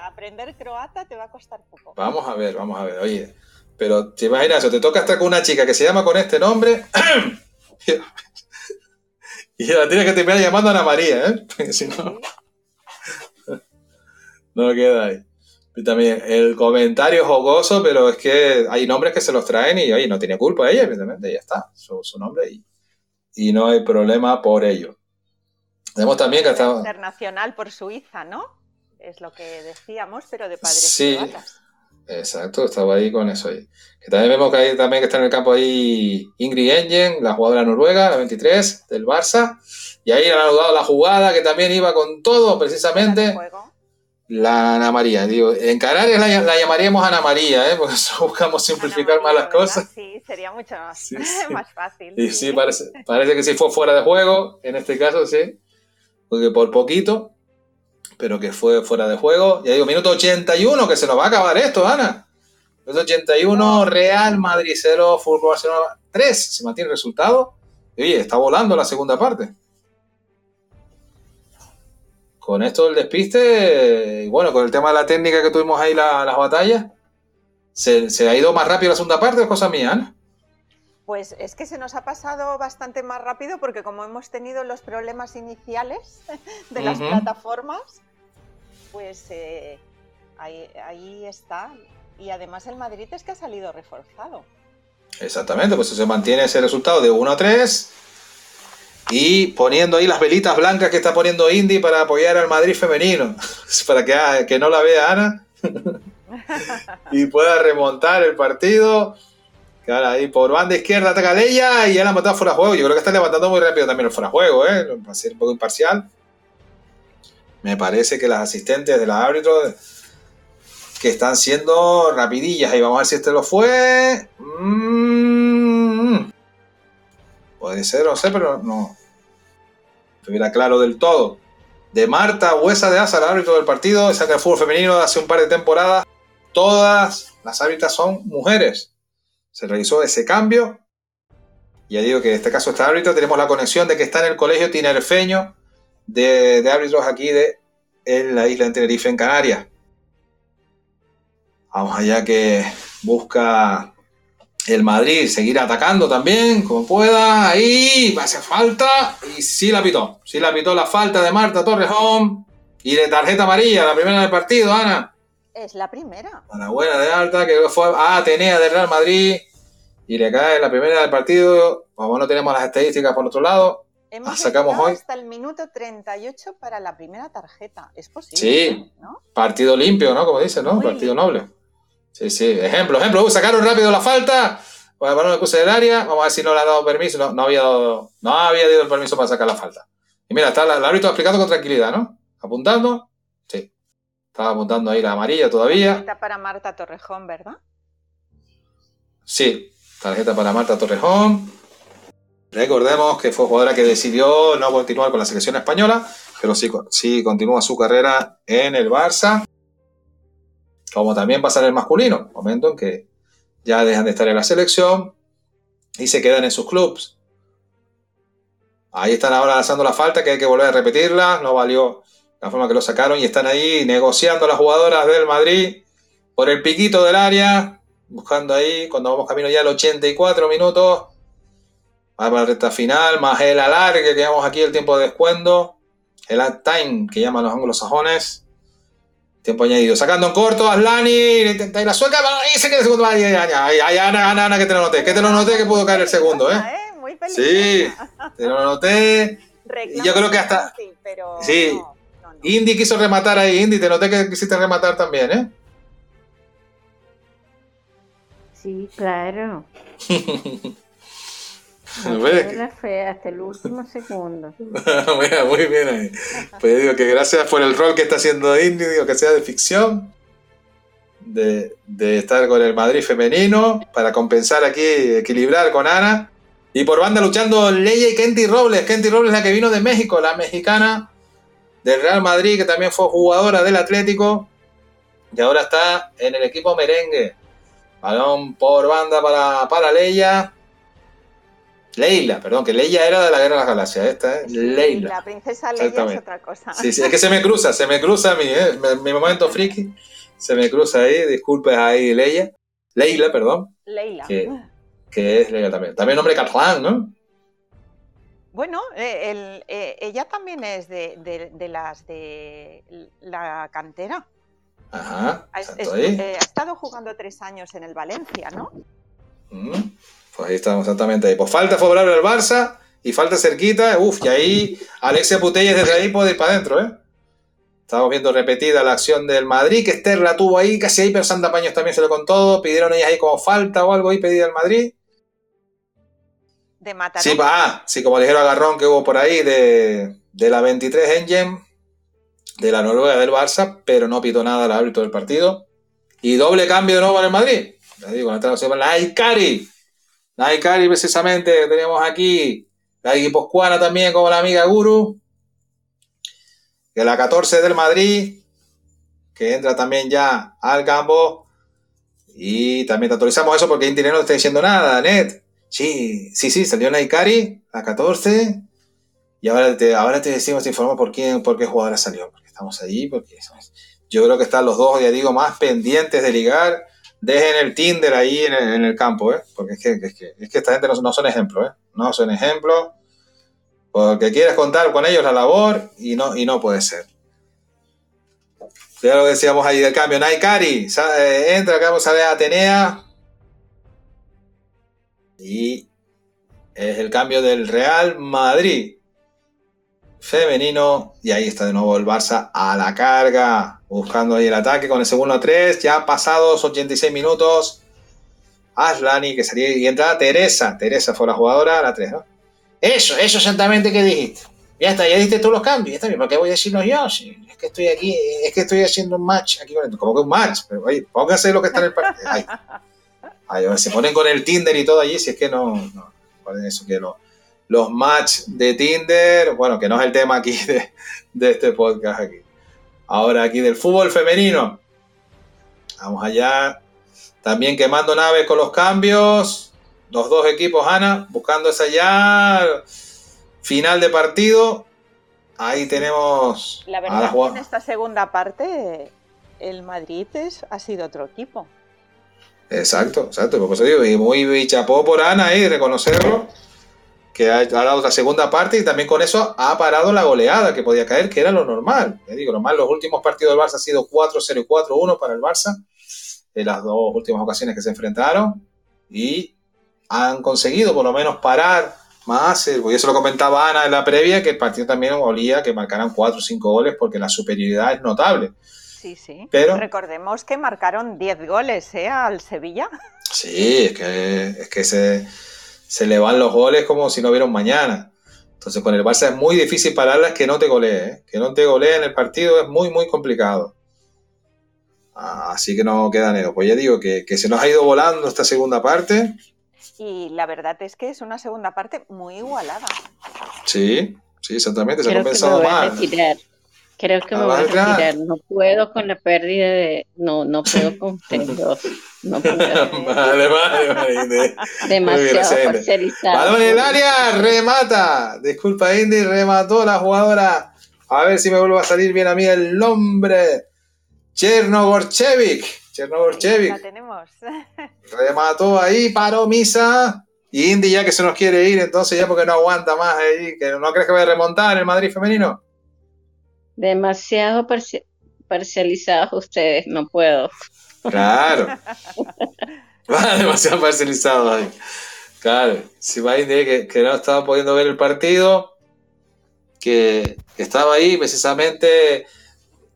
aprender croata te va a costar poco. Vamos a ver, vamos a ver. Oye, pero te imaginas eso, te toca estar con una chica que se llama con este nombre. Y la tienes que terminar llamando a Ana María, ¿eh? Porque si no. no queda ahí. también el comentario es jocoso, pero es que hay nombres que se los traen y oye, no tiene culpa ella, evidentemente, ya está, su, su nombre y, y, no hay problema por ello. Tenemos también que está... Internacional por Suiza, ¿no? Es lo que decíamos, pero de padres Sí, exacto, estaba ahí con eso ahí. Que también vemos que hay también que está en el campo ahí Ingrid Engen, la jugadora noruega, la 23 del Barça. Y ahí han anudado la jugada que también iba con todo, precisamente. La Ana María. Digo, en Canarias la, llamaríamos Ana María, ¿eh? porque buscamos simplificar más las cosas. Sí, sería mucho más, más fácil. Y sí, parece, parece que sí fue fuera de juego, en este caso sí, porque por poquito, pero que fue fuera de juego. Ya digo, minuto 81, que se nos va a acabar esto, Ana. Minuto 81, Real Madrid 0, Fútbol Barcelona 3, se mantiene el resultado. Y oye, está volando la segunda parte con esto del despiste, bueno, con el tema de la técnica que tuvimos ahí las batallas, ¿se, ha ido más rápido la segunda parte o es cosa mía, Pues es que se nos ha pasado bastante más rápido porque como hemos tenido los problemas iniciales de las plataformas, pues eh, ahí, está. Y además el Madrid es que ha salido reforzado. Exactamente, pues se mantiene ese resultado de 1 a 3 y poniendo ahí las velitas blancas que está poniendo Indy para apoyar al Madrid femenino, para que, ah, que no la vea Ana y pueda remontar el partido. Claro, ahí por banda izquierda ataca ella y ya la matado fuera de juego. Yo creo que está levantando muy rápido también el fuera de juego, ¿eh? Va a ser un poco imparcial. Me parece que las asistentes de la árbitro que están siendo rapidillas. Y vamos a ver si este lo fue. Mm. Puede ser, no sé, pero no estuviera claro del todo. De Marta Huesa de Asa, árbitro del partido, saca el fútbol femenino de hace un par de temporadas. Todas las árbitras son mujeres. Se realizó ese cambio. Ya digo que en este caso está árbitro. Tenemos la conexión de que está en el colegio tinerfeño de, de árbitros aquí de, en la isla de Tenerife, en Canarias. Vamos allá que busca el Madrid seguir atacando también, como pueda. Ahí hace falta. Y sí la pitó. Sí la pitó la falta de Marta Torrejón. Y de tarjeta amarilla, la primera del partido, Ana. Es la primera. buena de alta, que fue a Atenea del Real Madrid. Y le cae la primera del partido. Como no tenemos las estadísticas por otro lado, Hemos sacamos hoy. Hasta el minuto 38 para la primera tarjeta. Es posible. Sí, partido limpio, ¿no? Como dice, ¿no? partido noble. Sí, sí. Ejemplo, ejemplo. Uh, sacaron rápido la falta. Bueno, balón puse del área. Vamos a ver si no le ha dado permiso. No, no había dado, no había dado el permiso para sacar la falta. Y mira, está el árbitro explicando con tranquilidad, ¿no? Apuntando. Sí. Estaba apuntando ahí la amarilla todavía. Tarjeta para Marta Torrejón, ¿verdad? Sí. Tarjeta para Marta Torrejón. Recordemos que fue jugadora que decidió no continuar con la selección española, pero sí, sí continúa su carrera en el Barça como también pasa el masculino, momento en que ya dejan de estar en la selección y se quedan en sus clubes. Ahí están ahora lanzando la falta, que hay que volver a repetirla, no valió la forma que lo sacaron y están ahí negociando las jugadoras del Madrid por el piquito del área, buscando ahí, cuando vamos camino ya al 84 minutos, para la recta final, más el alargue que llevamos aquí, el tiempo de descuento, el time que llaman los anglosajones, Tiempo añadido. Sacando en corto, Aslani, y la sueca, y se queda el segundo. Ay, ay, ay, ay, Ana, Ana, Ana, que te lo noté. Que te lo noté que pudo caer el segundo, ¿eh? Muy sí, te lo noté. Y yo creo que hasta. Sí, Indy quiso rematar ahí, Indy, te noté que quisiste rematar también, ¿eh? Sí, claro. fue hasta el último segundo. muy bien ahí. Pues digo que gracias por el rol que está haciendo Indy, digo que sea de ficción, de, estar con el Madrid femenino, para compensar aquí, equilibrar con Ana. Y por banda luchando Leia y Kenty Robles. Kenty Robles, la que vino de México, la mexicana del Real Madrid, que también fue jugadora del Atlético. Y ahora está en el equipo merengue. Balón por banda para, para Leia. Leila, perdón, que Leia era de la Guerra de las Galaxias, esta, ¿eh? Leila. La princesa Leia es otra cosa. Sí, sí, es que se me cruza, se me cruza a mí, ¿eh? Mi momento friki, se me cruza ahí, disculpe ahí, Leia. Leila, perdón. Leila. Que, es Leila también. También nombre catalán, ¿no? Bueno, eh, eh, ella también es de, de, las de la cantera. Ajá. Ha, ha estado jugando tres años en el Valencia, ¿no? Mm, pues ahí estamos exactamente ahí. Pues falta favorable al Barça y falta cerquita. Uf, y ahí Alexia Putelles desde ahí puede ir para adentro, ¿eh? Estamos viendo repetida la acción del Madrid, que Esther la tuvo ahí, casi ahí, pero Santa Paños también se lo contó. Pidieron ellas ahí como falta o algo ahí pedida al Madrid. De matar. Sí, va, sí, como dijeron Agarrón que hubo por ahí de, de la 23 Engine, de la Noruega del Barça, pero no pitó nada el árbitro del partido. Y doble cambio de nuevo en el Madrid. Les digo, la traducción la Aikari. La Aikari, precisamente, tenemos aquí. La Guipuzcoana también, como la amiga Guru. Que la 14 del Madrid, que entra también ya al campo. Y también te actualizamos eso porque Inti no está diciendo nada, Net. Sí, sí, sí, salió Naikari, la 14. Y ahora te, ahora te decimos, te informamos por, quién, por qué jugadora salió. Porque estamos allí, porque yo creo que están los dos, ya digo, más pendientes de ligar. Dejen el Tinder ahí en el, campo, ¿eh? Porque es que, es que, es que esta gente no, son ejemplos, ¿eh? No son ejemplos. Porque quieres contar con ellos la labor y no, y no puede ser. Ya lo decíamos ahí del cambio. Naikari, eh, entra, acá ver a Atenea. Y es el cambio del Real Madrid femenino. Y ahí está de nuevo el Barça a la carga, buscando ahí el ataque con el segundo a 3. Ya pasados 86 minutos. Aslani que salía y entra Teresa. Teresa fue la jugadora, la 3, ¿no? Eso, eso exactamente que dijiste. Ya está, ya diste todos los cambios. Ya está bien, ¿para qué voy a decirlo yo? es que estoy aquí, es que estoy haciendo un match aquí con Como que un match. Pero oye, pónganse lo que está en el partido. se ponen con el Tinder y todo allí, si es que no. no eso que los match de Tinder, bueno, que no es el tema aquí de, de este podcast aquí. Ahora aquí del fútbol femenino. Vamos allá. También quemando naves con los cambios. Los dos equipos, Ana, buscando esa ya final de partido. Ahí tenemos. La verdad es que en esta segunda parte el Madrid ha sido otro equipo. Exacto, exacto. Digo, y muy chapó por Ana ahí, reconocerlo, que ha, dado la segunda parte y también con eso ha parado la goleada que podía caer, que era lo normal. Ya digo, normal, los últimos partidos del Barça han sido 4-0 y 4-1 para el Barça, en las dos últimas ocasiones que se enfrentaron, y han conseguido por lo menos parar más, eh, y eso lo comentaba Ana en la previa, que el partido también olía que marcaran 4 o 5 goles porque la superioridad es notable. Sí, sí. Pero, Recordemos que marcaron 10 goles ¿eh? al Sevilla. Sí, es que, es que se, se le van los goles como si no hubiera un mañana. Entonces con el Barça es muy difícil pararlas que no te golee. ¿eh? Que no te golee en el partido es muy, muy complicado. Así que no queda nada. Pues ya digo que, se nos ha ido volando esta segunda parte. Y la verdad es que es una segunda parte muy igualada. Sí, sí, exactamente. Se ha compensado mal. Creo que me voy a retirar. No puedo con la pérdida de. No, no puedo con ustedes No puedo. vale, vale, vale. Demasiado parcializado. Balón en el área, remata. Disculpa, Indy, remató la jugadora. A ver si me vuelve a salir bien a mí el nombre. Chernogorchevik. Chernogorchevik. La tenemos. Remató ahí, paró Misa. Y Indy ya que se nos quiere ir, entonces ya porque no aguanta más ahí, que no crees que vaya a remontar el Madrid femenino. Demasiado parcializados ustedes, no puedo. Claro. demasiado parcializados ahí. Claro, si va que, que no estaba pudiendo ver el partido, que, estaba ahí precisamente.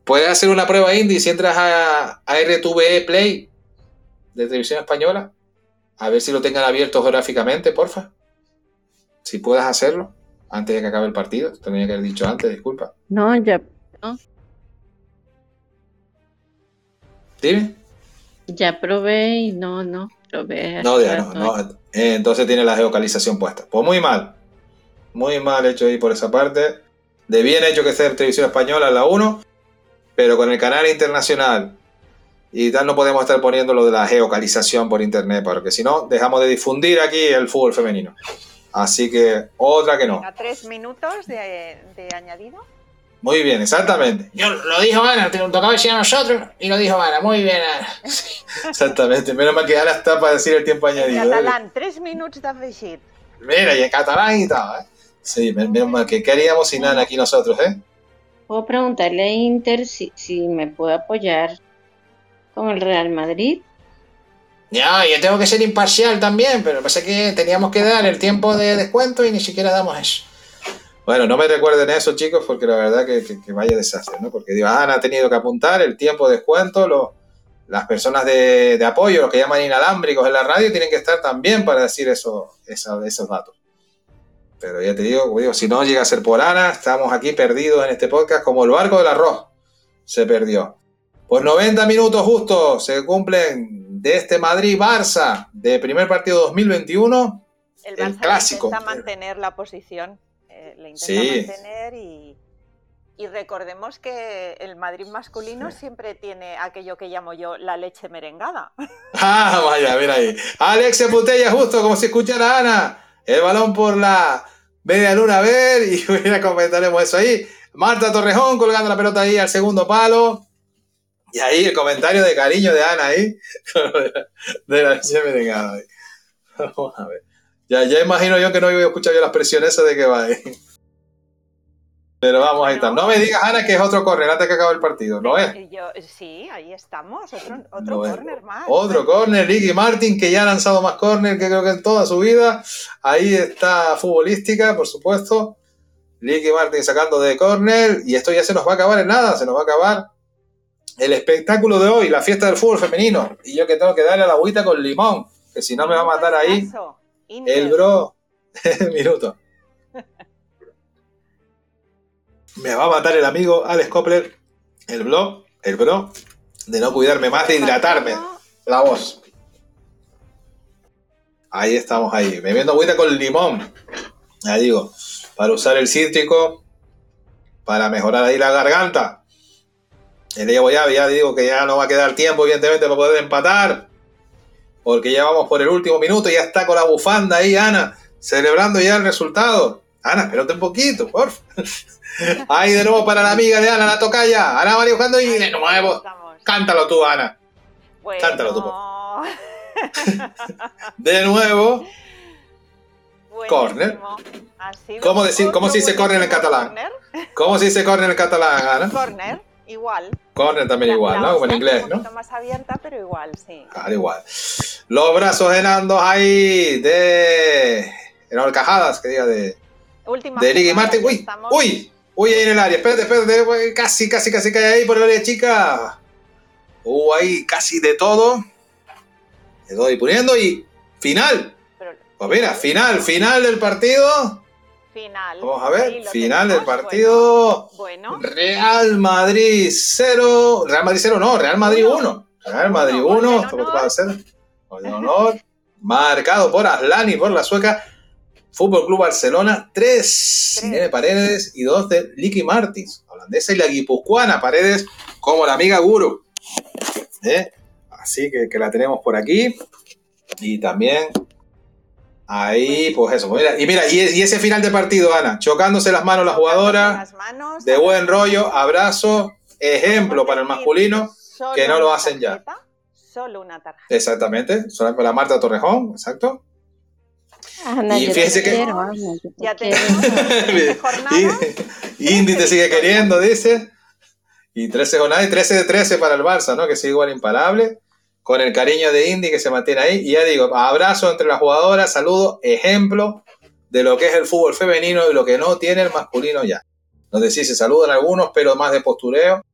Puedes hacer una prueba indie si entras a, a RTVE Play de televisión española. A ver si lo tengan abierto geográficamente, porfa. Si puedes hacerlo antes de que acabe el partido. Te tenía que haber dicho antes, disculpa. No, ya, Dime. Ya probé y no, no, probé. No, ya no, no. Eh, entonces tiene la geocalización puesta. Pues muy mal. Muy mal hecho ahí por esa parte. De bien hecho que sea televisión española la 1, pero con el canal internacional y tal no podemos estar poniendo lo de la geocalización por internet, porque si no, dejamos de difundir aquí el fútbol femenino. Así que otra que no. A tres minutos de, de añadido. Muy bien, exactamente. Yo lo dijo Ana, te tocaba decir a nosotros y lo dijo Ana. Muy bien, Ana. exactamente. Menos mal que Ana está para decir el tiempo añadido. En catalán, tres minutos de afegit. Mira, y en catalán y todo, ¿eh? Sí, menos mal que ¿qué haríamos sin Ana aquí nosotros, eh? Puedo preguntarle a Inter si, si me puede apoyar con el Real Madrid. Ya, yo tengo que ser imparcial también, pero pasa que teníamos que dar el tiempo de descuento y ni siquiera damos eso. Bueno, no me recuerden eso, chicos, porque la verdad que, que, vaya desastre, ¿no? Porque digo, Ana ha tenido que apuntar el tiempo de descuento, los, las personas de, apoyo, los que llaman inalámbricos en la radio, tienen que estar también para decir eso, esos datos. Pero ya te digo, digo, si no llega a ser por Ana, estamos aquí perdidos en este podcast como el barco del arroz. Se perdió. Pues 90 minutos justo se cumplen de este Madrid-Barça de primer partido 2021. El, Barça clásico. intenta mantener la posición, le intenta mantener y, y, recordemos que el Madrid masculino siempre tiene aquello que llamo yo la leche merengada. Ah, vaya, mira ahí. Alex se justo como si escuchara a Ana. El balón por la media luna a ver y mira, comentaremos eso ahí. Marta Torrejón colgando la pelota ahí al segundo palo. Y ahí el comentario de cariño de Ana ahí. de la ahí. Vamos a ver. Ya, ya imagino yo que no iba a escuchar yo las presiones de que va ahí. Pero vamos, ahí está. No me digas, Ana, que es otro corner antes que acabe el partido, ¿no es? sí, ahí estamos. Otro, otro corner más. Otro corner, Ricky Martin, que ya ha lanzado más corner que creo que en toda su vida. Ahí está futbolística, por supuesto. Ricky Martin sacando de corner. Y esto ya se nos va a acabar en nada, se nos va a acabar el espectáculo de hoy, la fiesta del fútbol femenino. Y yo que tengo que darle a la agüita con limón, que si no me va a matar ahí. El bro. Minuto. Me va a matar el amigo Alex Kopler, el bro, el bro, de no cuidarme más, de hidratarme. La voz. Ahí estamos ahí, bebiendo agüita con limón. Ya digo, para usar el cítrico, para mejorar ahí la garganta. El Diego ya, ya digo que ya no va a quedar tiempo, evidentemente, para poder empatar. Porque ya vamos por el último minuto, ya está con la bufanda ahí, Ana, celebrando ya el resultado. Ana, espérate un poquito, por Ahí de nuevo para la amiga de Ana, la toca ya. Ana María buscando y de nuevo. Cántalo tú, Ana. Cántalo tú. de nuevo. Corner. ¿Cómo, decir, ¿Cómo se dice corner en catalán? ¿Cómo se dice corner en catalán, Ana? Corner, igual. Corner también igual, ¿no? Como en inglés, ¿no? Un más abierta, pero igual, sí. Claro, igual. Los brazos enandos ahí de. En horcajadas, que diga de. Última de Ligue Martin. Uy, uy, uy, ahí en el área. Espérate, espérate. Casi, casi, casi cae ahí por el área chica. Uh, ahí casi de todo. Le doy poniendo y final. Pues mira, final, final del partido. Final. Vamos a ver, final del partido. Bueno, Real Madrid 0. Real Madrid 0, no, Real Madrid 1. Real Madrid 1. Esto va a ser. honor. Marcado por Aslani, por la sueca. Fútbol Club Barcelona, 3. Irene Paredes y 2 de Licky Martins. Holandesa y la guipuzcoana Paredes, como la amiga Guru. ¿Eh? Así que, que la tenemos por aquí. Y también Ahí, pues eso. Pues mira, y mira, y, ese final de partido, Ana, chocándose las manos las jugadoras, de buen rollo, abrazo, ejemplo para el masculino, que no lo hacen ya. Solo una tarjeta. Exactamente, solo la Marta Torrejón, exacto. Y fíjense que. ya te Indy te sigue queriendo, dice. Y 13 jornadas y 13 de 13 para el Barça, ¿no? Que sigue igual imparable con el cariño de Indy que se mantiene ahí. Y ya digo, abrazo entre las jugadoras, saludo, ejemplo de lo que es el fútbol femenino y lo que no tiene el masculino ya. Donde sí se saludan algunos, pero más de postureo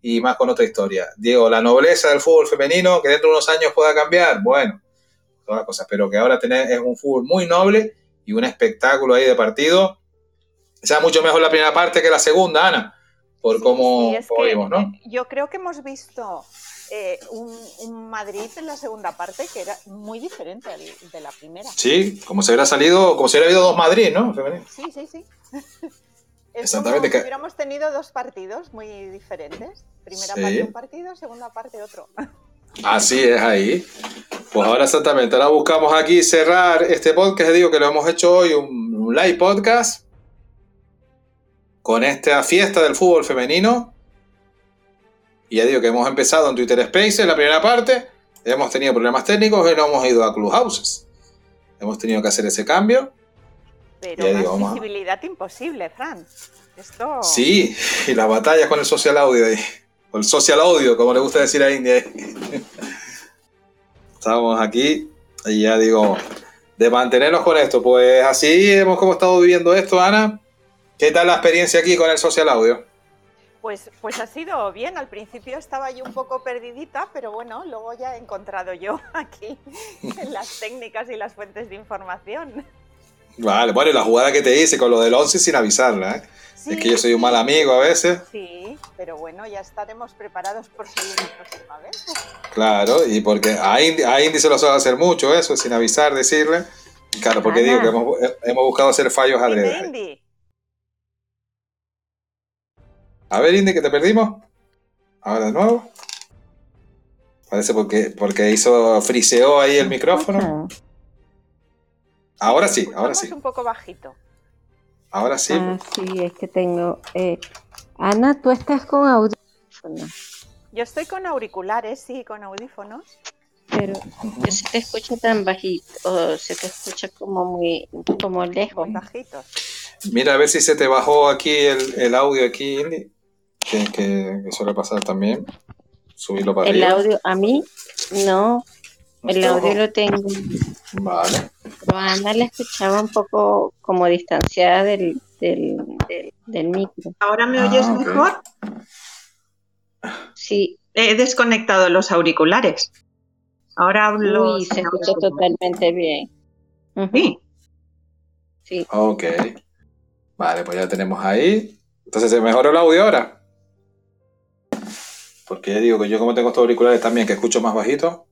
y más con otra historia. Digo, la nobleza del fútbol femenino, que dentro de unos años pueda cambiar, bueno, todas las cosas, pero que ahora tener, es un fútbol muy noble y un espectáculo ahí de partido. O sea, mucho mejor la primera parte que la segunda, Ana, por cómo, vimos, ¿no? Yo creo que hemos visto eh, un, Madrid en la segunda parte que era muy diferente de la primera. Sí, como se hubiera salido, como si hubiera habido dos Madrid, ¿no? Sí, sí, sí. Exactamente. Como si hubiéramos tenido dos partidos muy diferentes. Primera parte un partido, segunda parte otro. Así es ahí. Pues ahora exactamente, ahora buscamos aquí cerrar este podcast, digo que lo hemos hecho hoy, un, un live podcast, con esta fiesta del fútbol femenino, y ya digo que hemos empezado en Twitter Spaces la primera parte, hemos tenido problemas técnicos y no hemos ido a Clubhouses. Hemos tenido que hacer ese cambio. Pero una digo, visibilidad imposible, Fran. Esto... Sí, y las batallas con el social audio ahí. O el social audio, como le gusta decir a India. Estamos aquí y ya digo, de mantenernos con esto, pues así hemos como estado viviendo esto, Ana. ¿Qué tal la experiencia aquí con el social audio? Pues, pues ha sido bien, al principio estaba yo un poco perdidita, pero bueno, luego ya he encontrado yo aquí las técnicas y las fuentes de información. Vale, bueno, y la jugada que te hice con lo del 11 sin avisarla, ¿eh? Es que yo soy un mal amigo a veces. Sí, pero bueno, ya estaremos preparados por seguir la próxima vez. Claro, y porque a Indy, se lo suele hacer mucho eso, sin avisar, decirle. Claro, porque digo que hemos, hemos, buscado hacer fallos adrede. A ver, Indy, que te perdimos. Ahora de nuevo. Parece porque, porque hizo, friseó ahí el micrófono. Ahora sí, ahora sí. un poco bajito. Ahora sí. Ah, sí, es que tengo. Eh, Ana, tú estás con audífonos. Yo estoy con auriculares, sí, con audífonos. Pero se te escucha tan bajito, o se te escucha como muy, como lejos. Muy bajito. Mira a ver si se te bajó aquí el, audio aquí, que, que, suele pasar también. Subirlo para El audio, a mí, no, el audio lo tengo. Vale. Pero Ana la escuchaba un poco como distanciada del, del, del, micro. ¿Ahora me oyes ah, mejor? Sí. He desconectado los auriculares. Ahora hablo. Uy, se escucha totalmente bien. Sí. Sí. Ok. Vale, pues ya tenemos ahí. Entonces, ¿se mejoró el audio ahora? Porque digo que yo como tengo estos auriculares también, que escucho más bajito.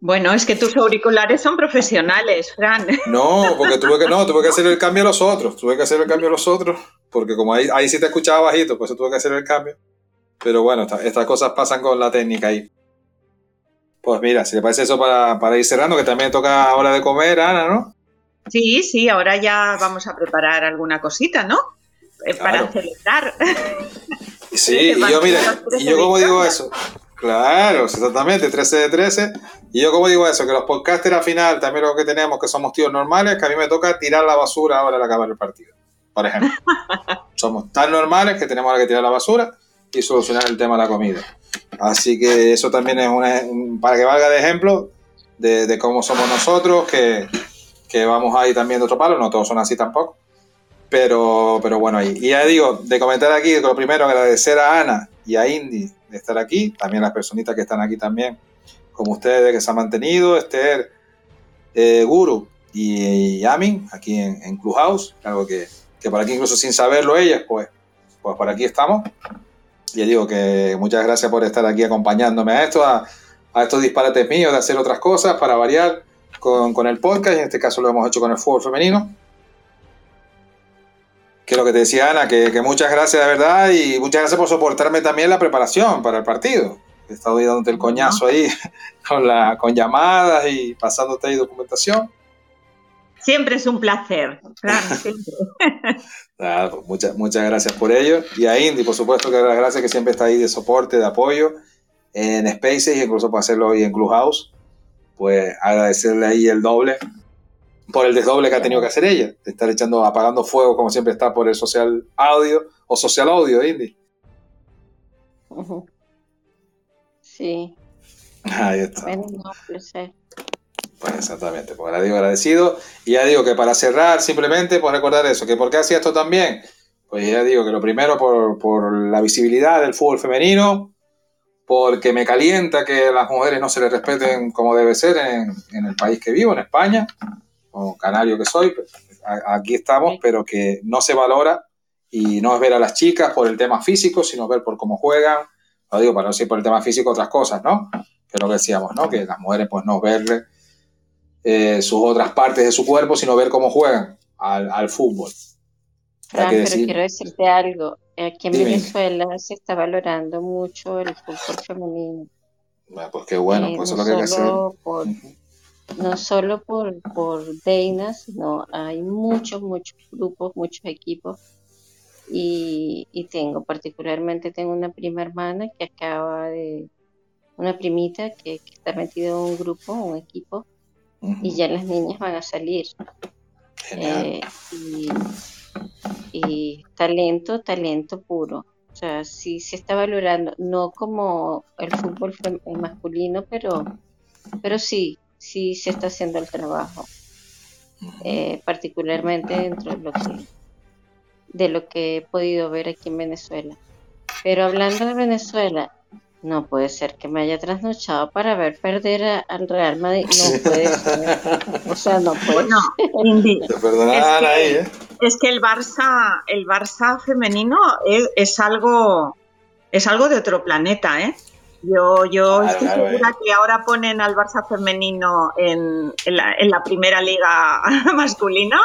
Bueno, es que tus auriculares son profesionales, Fran. No, porque tuve que, no, tuve que hacer el cambio a los otros. Tuve que hacer el cambio a los otros. Porque como ahí, ahí sí te escuchaba bajito, pues tuve que hacer el cambio. Pero bueno, estas cosas pasan con la técnica ahí. Pues mira, si le parece eso para, para ir cerrando, que también toca hora de comer, Ana, ¿no? Sí, sí, ahora ya vamos a preparar alguna cosita, ¿no? Eh, para celebrar. Sí, y yo, mira, y yo como digo eso, Claro, exactamente, 13 de 13. Y yo como digo eso, que los podcasters al final, también lo que tenemos, que somos tíos normales, que a mí me toca tirar la basura ahora al acabar el partido, por ejemplo. somos tan normales que tenemos que tirar la basura y solucionar el tema de la comida. Así que eso también es una, para que valga de ejemplo de, cómo somos nosotros, que, que, vamos ahí también de otro palo, no todos son así tampoco. Pero, pero bueno, y, y ya digo, de comentar aquí, lo primero, agradecer a Ana y a Indy de estar aquí, también las personitas que están aquí también, como ustedes que se han mantenido, Esther, eh, Guru y, Amin, aquí en, en, Clubhouse, algo que, que por aquí incluso sin saberlo ellas, pues, pues por aquí estamos. Y digo que muchas gracias por estar aquí acompañándome a esto, a, a estos disparates míos de hacer otras cosas para variar con, con el podcast, y en este caso lo hemos hecho con el fútbol femenino que lo que te decía Ana, que, muchas gracias de verdad y muchas gracias por soportarme también la preparación para el partido. He estado dándote el coñazo ahí con, la, con llamadas y pasándote ahí documentación. Siempre es un placer, claro, siempre. Pues muchas, muchas gracias por ello. Y a Indy, por supuesto, que las gracias que siempre está ahí de soporte, de apoyo en Spaces incluso para hacerlo hoy en Clubhouse. Pues agradecerle ahí el doble por el desdoble que ha tenido que hacer ella, de estar echando, apagando fuego como siempre está por el social audio o social audio, Indy. Sí. Ahí está. Pues exactamente, pues digo agradecido. Y ya digo que para cerrar, simplemente por recordar eso, que por qué hacía esto también. Pues ya digo que lo primero por, por la visibilidad del fútbol femenino, porque me calienta que las mujeres no se les respeten como debe ser en, en el país que vivo, en España como canario que soy, pues, aquí estamos, pero que no se valora y no es ver a las chicas por el tema físico, sino ver por cómo juegan, digo para no decir por el tema físico otras cosas, ¿no? Que es lo que decíamos, ¿no? Que las mujeres pues no ver eh, sus otras partes de su cuerpo, sino ver cómo juegan al, fútbol. pero quiero decirte algo. Aquí en Venezuela se está valorando mucho el fútbol femenino. Bueno, pues qué bueno, pues eso es lo que hay que hacer no solo por, por Deina, sino hay muchos, muchos grupos, muchos equipos. Y, tengo, particularmente tengo una prima hermana que acaba de, una primita que, está metida en un grupo, un equipo, y ya las niñas van a salir. Eh, y, talento, talento puro. O sea, sí se está valorando, no como el fútbol masculino, pero, pero sí, sí se está haciendo el trabajo. Eh, particularmente dentro de lo que de lo que he podido ver aquí en Venezuela. Pero hablando de Venezuela, no puede ser que me haya trasnochado para ver perder al Real Madrid. No puede ser. O sea, no puede ¿eh? es, que, el Barça, el Barça femenino es, algo es algo de otro planeta, ¿eh? Yo, yo estoy segura eh. que ahora ponen al Barça femenino en, la, en la primera liga masculina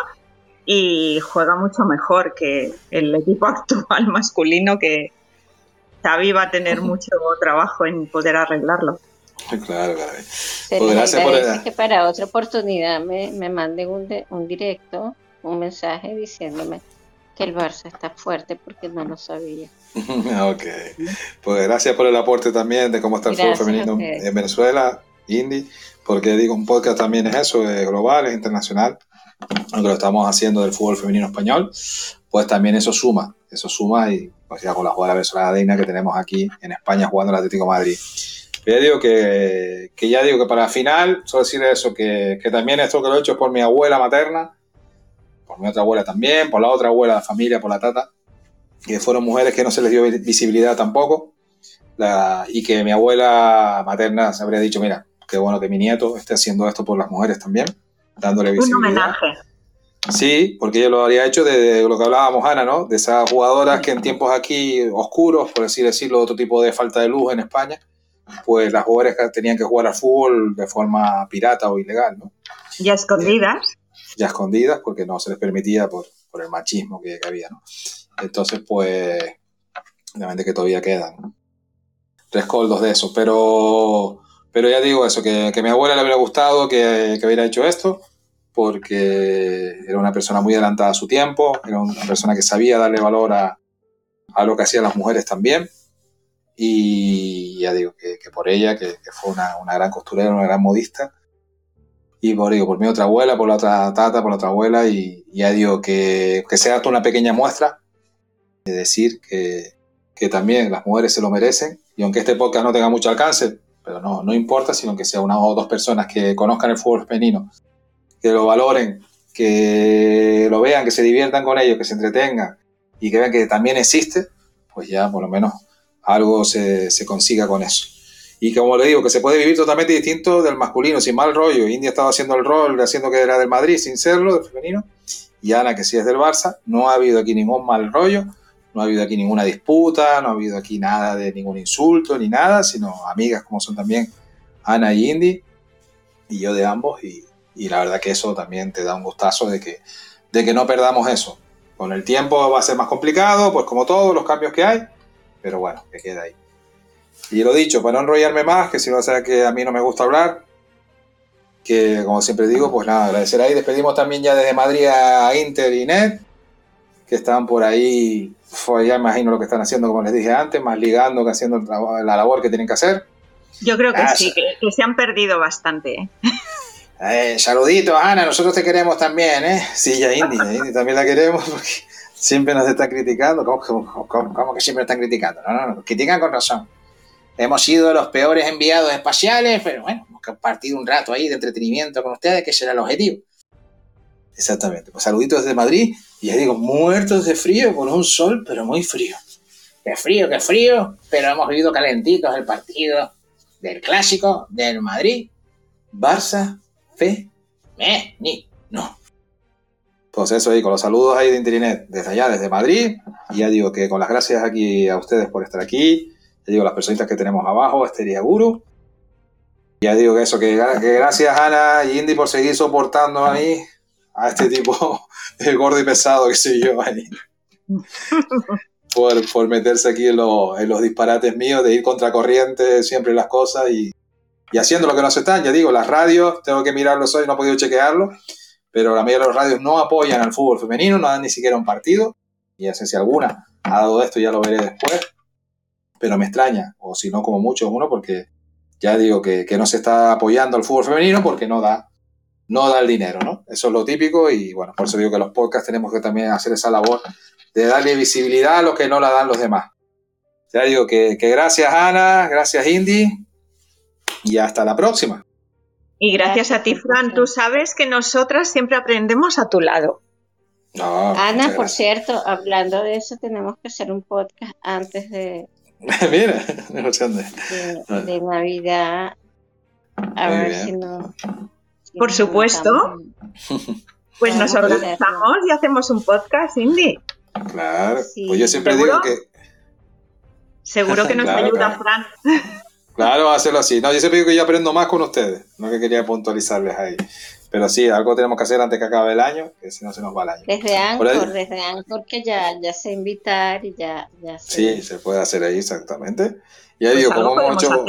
y juega mucho mejor que el equipo actual masculino que Xavi va a tener mucho trabajo en poder arreglarlo. Claro, claro. Pues que para otra oportunidad me, me manden un, un directo, un mensaje diciéndome que el Barça está fuerte porque no lo sabía. ok. Pues gracias por el aporte también de cómo está el fútbol femenino en Venezuela, Indy, porque digo, un podcast también es eso, es global, es internacional aunque lo estamos haciendo del fútbol femenino español, pues también eso suma, eso suma y pues ya con la jugada venezolana Deina que tenemos aquí en España jugando el Atlético Madrid. Pero ya digo que, que, ya digo que para final, solo decir eso, que, que, también esto que lo he hecho es por mi abuela materna, por mi otra abuela también, por la otra abuela de la familia, por la tata, que fueron mujeres que no se les dio visibilidad tampoco, la, y que mi abuela materna se habría dicho, mira, qué bueno que mi nieto esté haciendo esto por las mujeres también dándole visibilidad. Un homenaje. Sí, porque ella lo habría hecho de, lo que hablábamos, Ana, ¿no? De esas jugadoras que en tiempos aquí oscuros, por así decirlo, otro tipo de falta de luz en España, pues las jugadoras tenían que jugar al fútbol de forma pirata o ilegal, ¿no? Ya escondidas. ya escondidas, porque no se les permitía por, por el machismo que, había, ¿no? Entonces, pues, obviamente que todavía quedan rescoldos de eso, pero, pero ya digo eso, que, que a mi abuela le hubiera gustado que, que hubiera hecho esto, porque era una persona muy adelantada a su tiempo, era una persona que sabía darle valor a, a lo que hacían las mujeres también. Y ya digo que, que por ella, que, que fue una, una, gran costurera, una gran modista. Y por, digo, por mi otra abuela, por la otra tata, por la otra abuela. Y, ya digo que, que sea una pequeña muestra de decir que, que también las mujeres se lo merecen. Y aunque este podcast no tenga mucho alcance, pero no, no importa, sino que sea una o dos personas que conozcan el fútbol femenino que lo valoren, que lo vean, que se diviertan con ello, que se entretengan y que vean que también existe, pues ya por lo menos algo se, se consiga con eso. Y como le digo, que se puede vivir totalmente distinto del masculino, sin mal rollo. India estaba haciendo el rol, haciendo que era del Madrid sin serlo, del femenino. Y Ana, que sí es del Barça, no ha habido aquí ningún mal rollo, no ha habido aquí ninguna disputa, no ha habido aquí nada de ningún insulto ni nada, sino amigas como son también Ana y Indy, y yo de ambos, y, y la verdad que eso también te da un gustazo de que, de que no perdamos eso. Con el tiempo va a ser más complicado, pues como todos los cambios que hay, pero bueno, que queda ahí. Y lo dicho, para no enrollarme más, que si no a ser que a mí no me gusta hablar, que como siempre digo, pues nada, agradecer ahí. Despedimos también ya desde Madrid a Inter y Net, que están por ahí, pues ya imagino lo que están haciendo, como les dije antes, más ligando que haciendo la labor que tienen que hacer. Yo creo que sí, que, que, se han perdido bastante. ¿eh? Eh, saluditos, Ana, nosotros te queremos también, ¿eh? Sí, ya Indy, también la queremos porque siempre nos están criticando. ¿Cómo, que siempre nos están criticando? No, no, no, critican con razón. Hemos sido los peores enviados espaciales, pero bueno, hemos compartido un rato ahí de entretenimiento con ustedes, que será el objetivo. Exactamente, pues saluditos desde Madrid, y ya digo, muertos de frío, con un sol, pero muy frío. Qué frío, qué frío, pero hemos vivido calentitos el partido del clásico del Madrid. Barça fe, me, ni, no. Pues eso ahí, con los saludos ahí de Internet, desde allá, desde Madrid. Y ya digo que con las gracias aquí a ustedes por estar aquí. Ya digo, las personitas que tenemos abajo, Esteria Guru. Ya digo que eso, que, gracias Ana y Indy por seguir soportando a mí, a este tipo, el gordo y pesado que soy yo ahí. por, por meterse aquí en, en los disparates míos, de ir contracorriente siempre las cosas y, y haciendo lo que nos están, ya digo, las radios, tengo que mirarlos hoy, no he podido chequearlo, pero la mayoría de los radios no apoyan al fútbol femenino, no dan ni siquiera un partido, y ya sé si alguna ha dado esto, ya lo veré después, pero me extraña, o si no como mucho uno, porque ya digo que, que no se está apoyando al fútbol femenino porque no da, no da el dinero, ¿no? Eso es lo típico y bueno, por eso digo que los podcasts tenemos que también hacer esa labor de darle visibilidad a lo que no la dan los demás. Ya digo que, que gracias Ana, gracias Indy y hasta la próxima. Y gracias a ti, Fran, tú sabes que nosotras siempre aprendemos a tu lado. Ana, por cierto, hablando de eso, tenemos que hacer un podcast antes de. Mira, de, de Navidad. A ver si no. por supuesto. Pues nos organizamos y hacemos un podcast, Indy. Claro, pues yo siempre digo que. Seguro que nos ayuda, Fran. Claro, hacerlo así. No, yo siempre digo que yo aprendo más con ustedes. No que quería puntualizarles ahí. Pero sí, algo tenemos que hacer antes que acabe el año, que si no se nos va el año. Desde Anchor, desde Anchor que ya, ya sé invitar y ya, ya sé. Sí, se puede hacer ahí exactamente. Y ahí pues digo, como hemos hecho...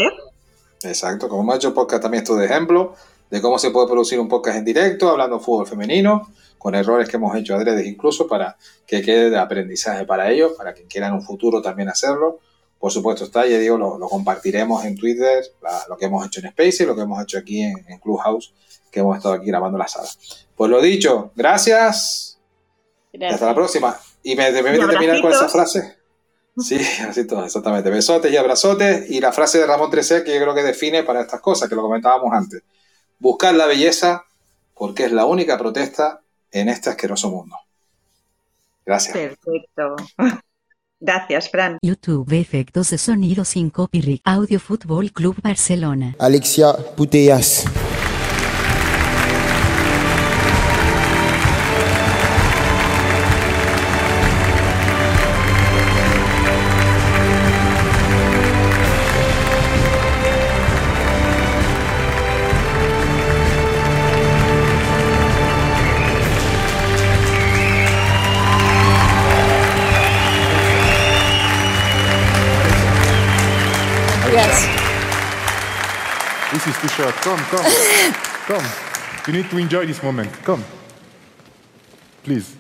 Exacto, como hemos hecho podcast también esto de ejemplo, de cómo se puede producir un podcast en directo, hablando de fútbol femenino, con errores que hemos hecho adredes incluso para que quede de aprendizaje para ellos, para quien quiera en un futuro también hacerlo. Por supuesto está, ya digo, lo, compartiremos en Twitter, lo que hemos hecho en Space y lo que hemos hecho aquí en, en Clubhouse que hemos estado aquí grabando la sala. Pues lo dicho, gracias. Hasta la próxima. Y me, me permite terminar con esa frase. Sí, así todo, exactamente. Besotes y abrazotes. Y la frase de Ramón Tresé que yo creo que define para estas cosas, que lo comentábamos antes. Buscar la belleza porque es la única protesta en este asqueroso mundo. Gracias. Perfecto. Gracias, Fran. YouTube Efectos de Sonido sin copyright. Audio Fútbol Club Barcelona. Alexia Putellas. Shirt. Come, come, come. You need to enjoy this moment. Come. Please.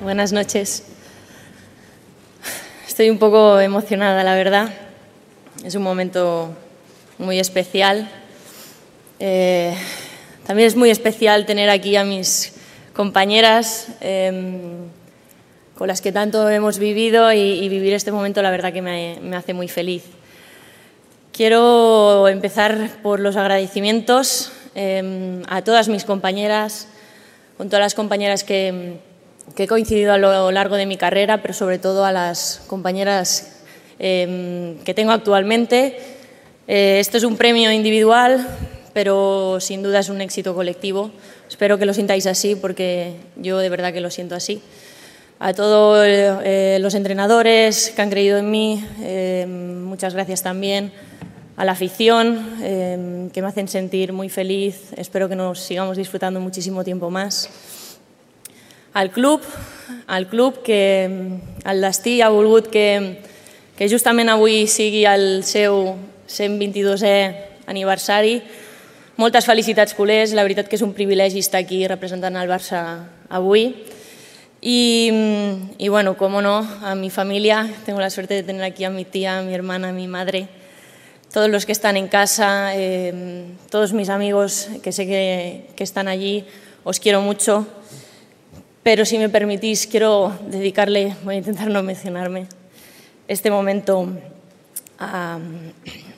Buenas noches. Estoy un poco emocionada, la verdad. Es un momento muy especial. Eh, también es muy especial tener aquí a mis compañeras em, con las que tanto hemos vivido y, vivir este momento, la verdad que me, hace muy feliz. Quiero empezar por los agradecimientos em, a todas mis compañeras, con todas las compañeras que que he coincidido a lo largo de mi carrera, pero sobre todo a las compañeras em, que tengo actualmente. Eh, esto es un premio individual, pero sin duda es un éxito colectivo. Espero que lo sintáis así, porque yo de verdad que lo siento así. A todos eh, los entrenadores que han creído en mí, em, muchas gracias también. A la afición, em, que me hacen sentir muy feliz. Espero que nos sigamos disfrutando muchísimo tiempo más al club, al club que, al destí ha volgut que, que justament avui sigui el seu 122è aniversari. Moltes felicitats, culers. La veritat que és un privilegi estar aquí representant el Barça avui. Y, y, bueno, como no, a mi familia, tengo la suerte de tener aquí a mi tía, a mi hermana, a mi madre, todos los que están en casa, eh, todos mis amigos que sé que, que están allí, os quiero mucho. Pero si me permitís, quiero dedicarle, voy a intentar no mencionarme, este momento a,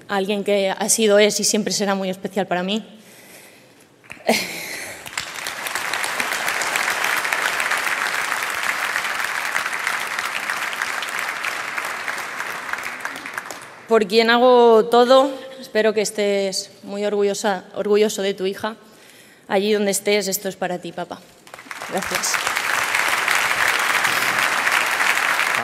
alguien que ha sido, es y siempre será muy especial para mí. Por quien hago todo, espero que estés muy orgullosa, orgulloso de tu hija. Allí donde estés, esto es para ti, papá. Gracias.